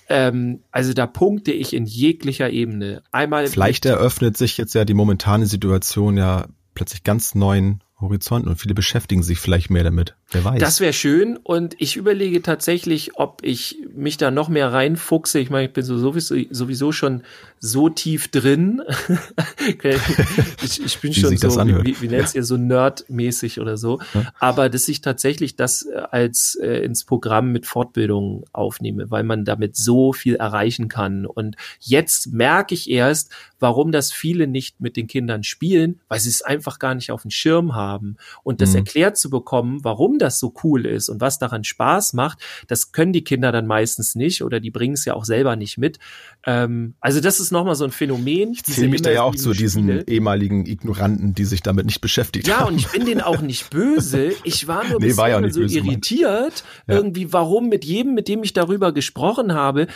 ähm, also da punkte ich in jeglicher Ebene. Einmal vielleicht eröffnet sich jetzt ja die momentane Situation ja plötzlich ganz neuen Horizonten und viele beschäftigen sich vielleicht mehr damit. Wer weiß. Das wäre schön und ich überlege tatsächlich, ob ich mich da noch mehr reinfuchse. Ich meine, ich bin so sowieso, sowieso schon so tief drin. ich, ich, bin wie schon so, wie, wie, nennt ihr, so nerdmäßig oder so. Ja. Aber dass ich tatsächlich das äh, als äh, ins Programm mit Fortbildung aufnehme, weil man damit so viel erreichen kann. Und jetzt merke ich erst, warum das viele nicht mit den Kindern spielen, weil sie es einfach gar nicht auf dem Schirm haben. Und das mhm. erklärt zu bekommen, warum das so cool ist und was daran Spaß macht, das können die Kinder dann meistens nicht oder die bringen es ja auch selber nicht mit. Ähm, also das ist nochmal so ein Phänomen. Ich zähle mich da ja auch zu diesen Spiele. ehemaligen Ignoranten, die sich damit nicht beschäftigt ja, haben. Ja, und ich bin denen auch nicht böse. Ich war nur nee, war ja so böse, irritiert, ja. irgendwie, warum mit jedem, mit dem ich darüber gesprochen habe,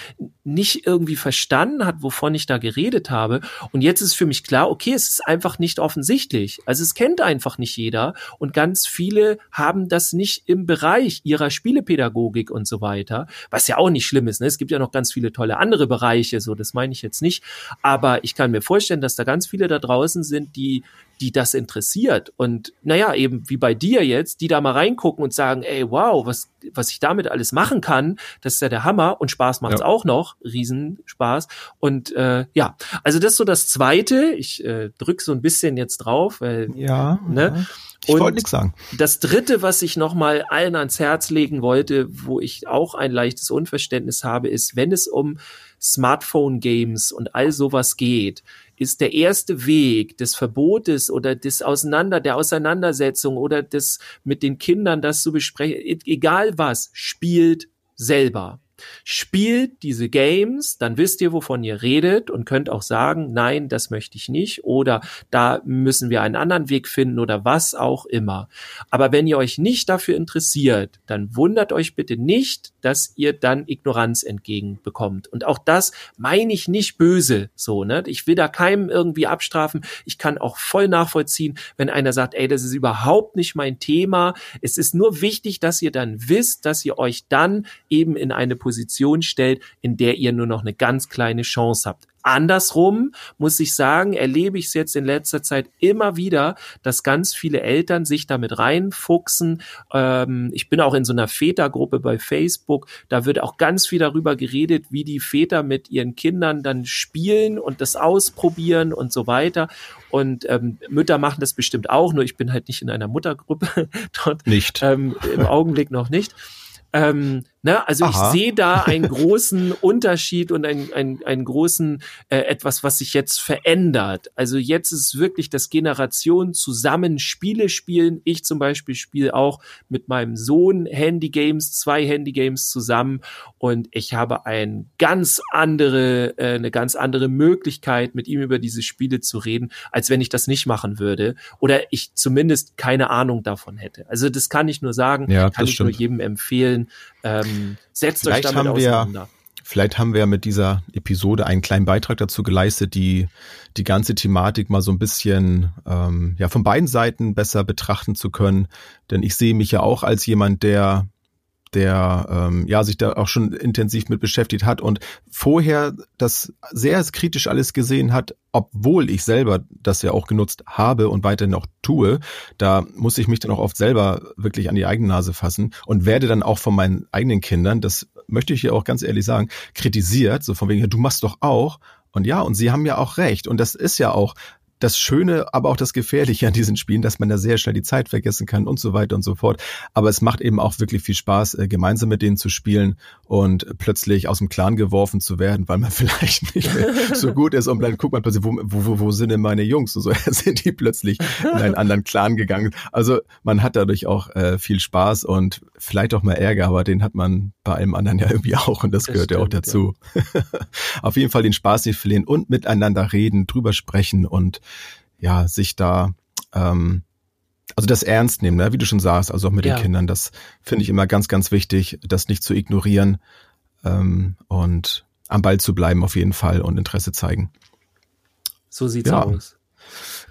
nicht irgendwie verstanden hat, wovon ich da geredet habe. Und jetzt ist für mich klar, okay, es ist einfach nicht offensichtlich. Also es kennt einfach nicht jeder und ganz viele haben das nicht im Bereich ihrer Spielepädagogik und so weiter, was ja auch nicht schlimm ist. Ne? Es gibt ja noch ganz viele tolle andere Bereiche, so das meine ich jetzt nicht. Aber ich kann mir vorstellen, dass da ganz viele da draußen sind, die die das interessiert. Und naja, eben wie bei dir jetzt, die da mal reingucken und sagen, ey, wow, was, was ich damit alles machen kann, das ist ja der Hammer und Spaß macht's ja. auch noch, Riesenspaß. Und äh, ja, also das ist so das Zweite. Ich äh, drück so ein bisschen jetzt drauf, weil, ja, ne? Ich wollte nichts sagen. Das dritte, was ich nochmal allen ans Herz legen wollte, wo ich auch ein leichtes Unverständnis habe, ist, wenn es um Smartphone-Games und all sowas geht, ist der erste Weg des Verbotes oder des Auseinander, der Auseinandersetzung oder des mit den Kindern das zu besprechen, e-, egal was, spielt selber. Spielt diese Games, dann wisst ihr, wovon ihr redet und könnt auch sagen, nein, das möchte ich nicht oder da müssen wir einen anderen Weg finden oder was auch immer. Aber wenn ihr euch nicht dafür interessiert, dann wundert euch bitte nicht, dass ihr dann Ignoranz entgegenbekommt. Und auch das meine ich nicht böse, so, ne? Ich will da keinem irgendwie abstrafen. Ich kann auch voll nachvollziehen, wenn einer sagt, ey, das ist überhaupt nicht mein Thema. Es ist nur wichtig, dass ihr dann wisst, dass ihr euch dann eben in eine Position Position stellt, in der ihr nur noch eine ganz kleine Chance habt. Andersrum muss ich sagen, erlebe ich es jetzt in letzter Zeit immer wieder, dass ganz viele Eltern sich damit reinfuchsen. Ähm, ich bin auch in so einer Vätergruppe bei Facebook. Da wird auch ganz viel darüber geredet, wie die Väter mit ihren Kindern dann spielen und das ausprobieren und so weiter. Und ähm, Mütter machen das bestimmt auch, nur ich bin halt nicht in einer Muttergruppe dort. Nicht. Ähm, Im Augenblick noch nicht. Ähm, Ne? Also Aha. ich sehe da einen großen Unterschied und einen, einen, einen großen äh, etwas, was sich jetzt verändert. Also jetzt ist wirklich das Generation zusammen Spiele spielen. Ich zum Beispiel spiele auch mit meinem Sohn Handygames, zwei Handygames zusammen und ich habe ein ganz andere, äh, eine ganz andere Möglichkeit, mit ihm über diese Spiele zu reden, als wenn ich das nicht machen würde oder ich zumindest keine Ahnung davon hätte. Also das kann ich nur sagen, ja, kann ich stimmt. nur jedem empfehlen. Ähm, setzt vielleicht euch damit haben auseinander. Wir, vielleicht haben wir mit dieser Episode einen kleinen Beitrag dazu geleistet, die die ganze Thematik mal so ein bisschen ähm, ja von beiden Seiten besser betrachten zu können. Denn ich sehe mich ja auch als jemand, der der ähm, ja sich da auch schon intensiv mit beschäftigt hat und vorher das sehr kritisch alles gesehen hat, obwohl ich selber das ja auch genutzt habe und weiterhin auch tue, da muss ich mich dann auch oft selber wirklich an die eigene Nase fassen und werde dann auch von meinen eigenen Kindern, das möchte ich hier auch ganz ehrlich sagen, kritisiert, so von wegen, du machst doch auch. Und ja, und sie haben ja auch recht. Und das ist ja auch das Schöne, aber auch das Gefährliche an diesen Spielen, dass man da sehr schnell die Zeit vergessen kann und so weiter und so fort. Aber es macht eben auch wirklich viel Spaß, äh, gemeinsam mit denen zu spielen und plötzlich aus dem Clan geworfen zu werden, weil man vielleicht nicht mehr so gut ist und dann guckt man plötzlich, wo, wo, wo sind denn meine Jungs? Und so sind die plötzlich in einen anderen Clan gegangen. Also man hat dadurch auch äh, viel Spaß und vielleicht auch mal Ärger, aber den hat man bei allem anderen ja irgendwie auch und das, das gehört stimmt, ja auch dazu. Ja. Auf jeden Fall den Spaß nicht verlieren und miteinander reden, drüber sprechen und ja, sich da ähm, also das ernst nehmen, ne? wie du schon sagst, also auch mit ja. den Kindern, das finde ich immer ganz, ganz wichtig, das nicht zu ignorieren ähm, und am Ball zu bleiben auf jeden Fall und Interesse zeigen. So sieht's ja. aus.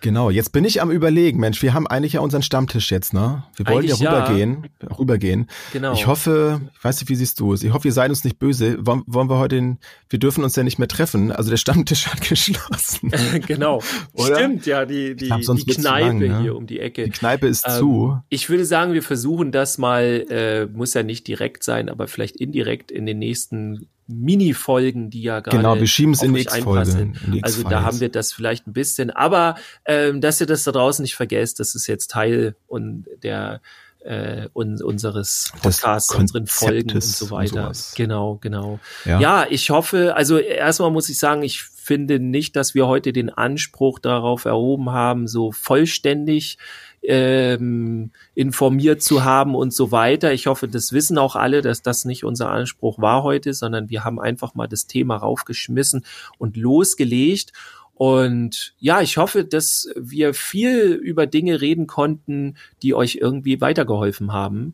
Genau, jetzt bin ich am überlegen, Mensch, wir haben eigentlich ja unseren Stammtisch jetzt, ne? Wir wollen Eigentlich ja ja. rübergehen, rübergehen. Genau. Ich hoffe, ich weiß nicht, wie siehst du es? Ich hoffe, ihr seid uns nicht böse. Wollen, wollen wir heute den, wir dürfen uns ja nicht mehr treffen. Also der Stammtisch hat geschlossen. genau. Oder? Stimmt, ja, die, die, glaub, die Kneipe lang, ne? hier um die Ecke. Die Kneipe ist Ähm, zu. Ich würde sagen, wir versuchen das mal, äh, muss ja nicht direkt sein, aber vielleicht indirekt in den nächsten Mini-Folgen, die ja gerade Genau, wir schieben es in die X-Folge. Also da haben wir das vielleicht ein bisschen, aber ähm, dass ihr das da draußen nicht vergesst, das ist jetzt Teil und der äh, un, unseres Podcasts, unseren Folgen und so und weiter. sowas. genau, genau. Ja. Ja, ich hoffe, also erstmal muss ich sagen, ich finde nicht, dass wir heute den Anspruch darauf erhoben haben, so vollständig ähm, informiert zu haben und so weiter. Ich hoffe, das wissen auch alle, dass das nicht unser Anspruch war heute, sondern wir haben einfach mal das Thema raufgeschmissen und losgelegt. Und ja, ich hoffe, dass wir viel über Dinge reden konnten, die euch irgendwie weitergeholfen haben.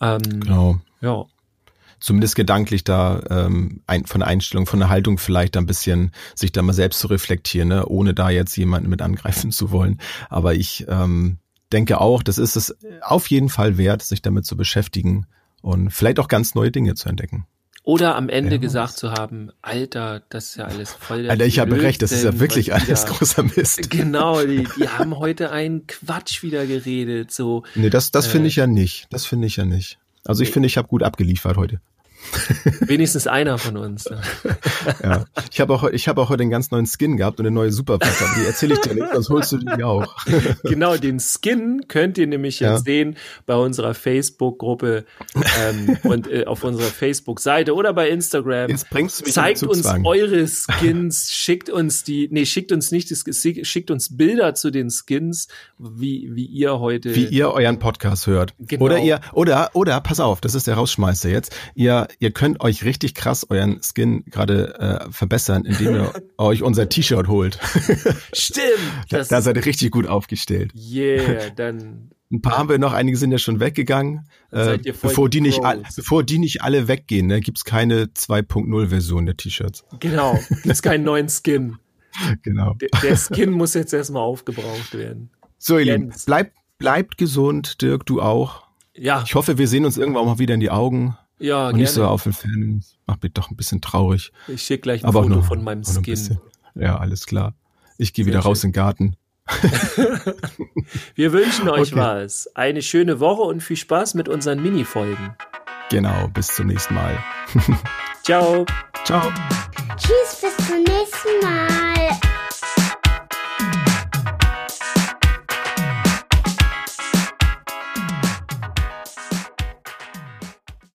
Ähm, Genau. Ja, zumindest gedanklich da ähm, ein, von der Einstellung, von der Haltung vielleicht ein bisschen sich da mal selbst zu reflektieren, ne? ohne da jetzt jemanden mit angreifen zu wollen. Aber ich ähm, denke auch, das ist es auf jeden Fall wert, sich damit zu beschäftigen und vielleicht auch ganz neue Dinge zu entdecken. Oder am Ende Ja, gesagt was- zu haben, Alter, das ist ja alles voll der Alter, ich habe recht, das ist ja wirklich alles da- großer Mist. Genau, die, die haben heute einen Quatsch wieder geredet. So, Nee, das, das finde Äh, ich ja nicht. Das finde ich ja nicht. Also ich finde, ich habe gut abgeliefert heute. wenigstens einer von uns. Ja. Ich habe auch, ich habe auch heute einen ganz neuen Skin gehabt und eine neue. Aber die erzähle ich dir nicht, sonst holst du die auch. genau, den Skin könnt ihr nämlich Ja. jetzt sehen bei unserer Facebook-Gruppe ähm, und äh, auf unserer Facebook-Seite oder bei Instagram. Jetzt bringst du mich Zeigt uns eure Skins, schickt uns die, nee, schickt uns nicht, schickt uns Bilder zu den Skins, wie, wie ihr heute. wie ihr euren Podcast hört. Genau. Oder ihr, oder, oder, pass auf, das ist der Rausschmeißer jetzt. Ihr, ihr könnt euch richtig krass euren Skin gerade äh, verbessern, indem ihr euch unser T-Shirt holt. Stimmt! Da, da seid ihr richtig gut aufgestellt. Yeah, dann Ein paar haben wir noch, einige sind ja schon weggegangen. Äh, seid ihr voll bevor, die nicht all, bevor die nicht alle weggehen, ne, gibt's keine 2.0-Version der T-Shirts. genau, gibt's keinen neuen Skin. Genau. Der, der Skin muss jetzt erstmal aufgebraucht werden. So, ihr Lieben, bleibt, bleibt gesund, Dirk, du auch. Ja, Ich hoffe, wir sehen uns irgendwann mal wieder in die Augen. Ja, und nicht so gerne. auf den Fan. Macht mich doch ein bisschen traurig. Ich schicke gleich ein Aber auch Foto nur von meinem Skin. bisschen. Ja, alles klar. Ich gehe wieder raus schön. in den Garten. Wir wünschen euch Okay. was. Eine schöne Woche und viel Spaß mit unseren Mini-Folgen. Genau, bis zum nächsten Mal. Ciao. Ciao. Tschüss, bis zum nächsten Mal.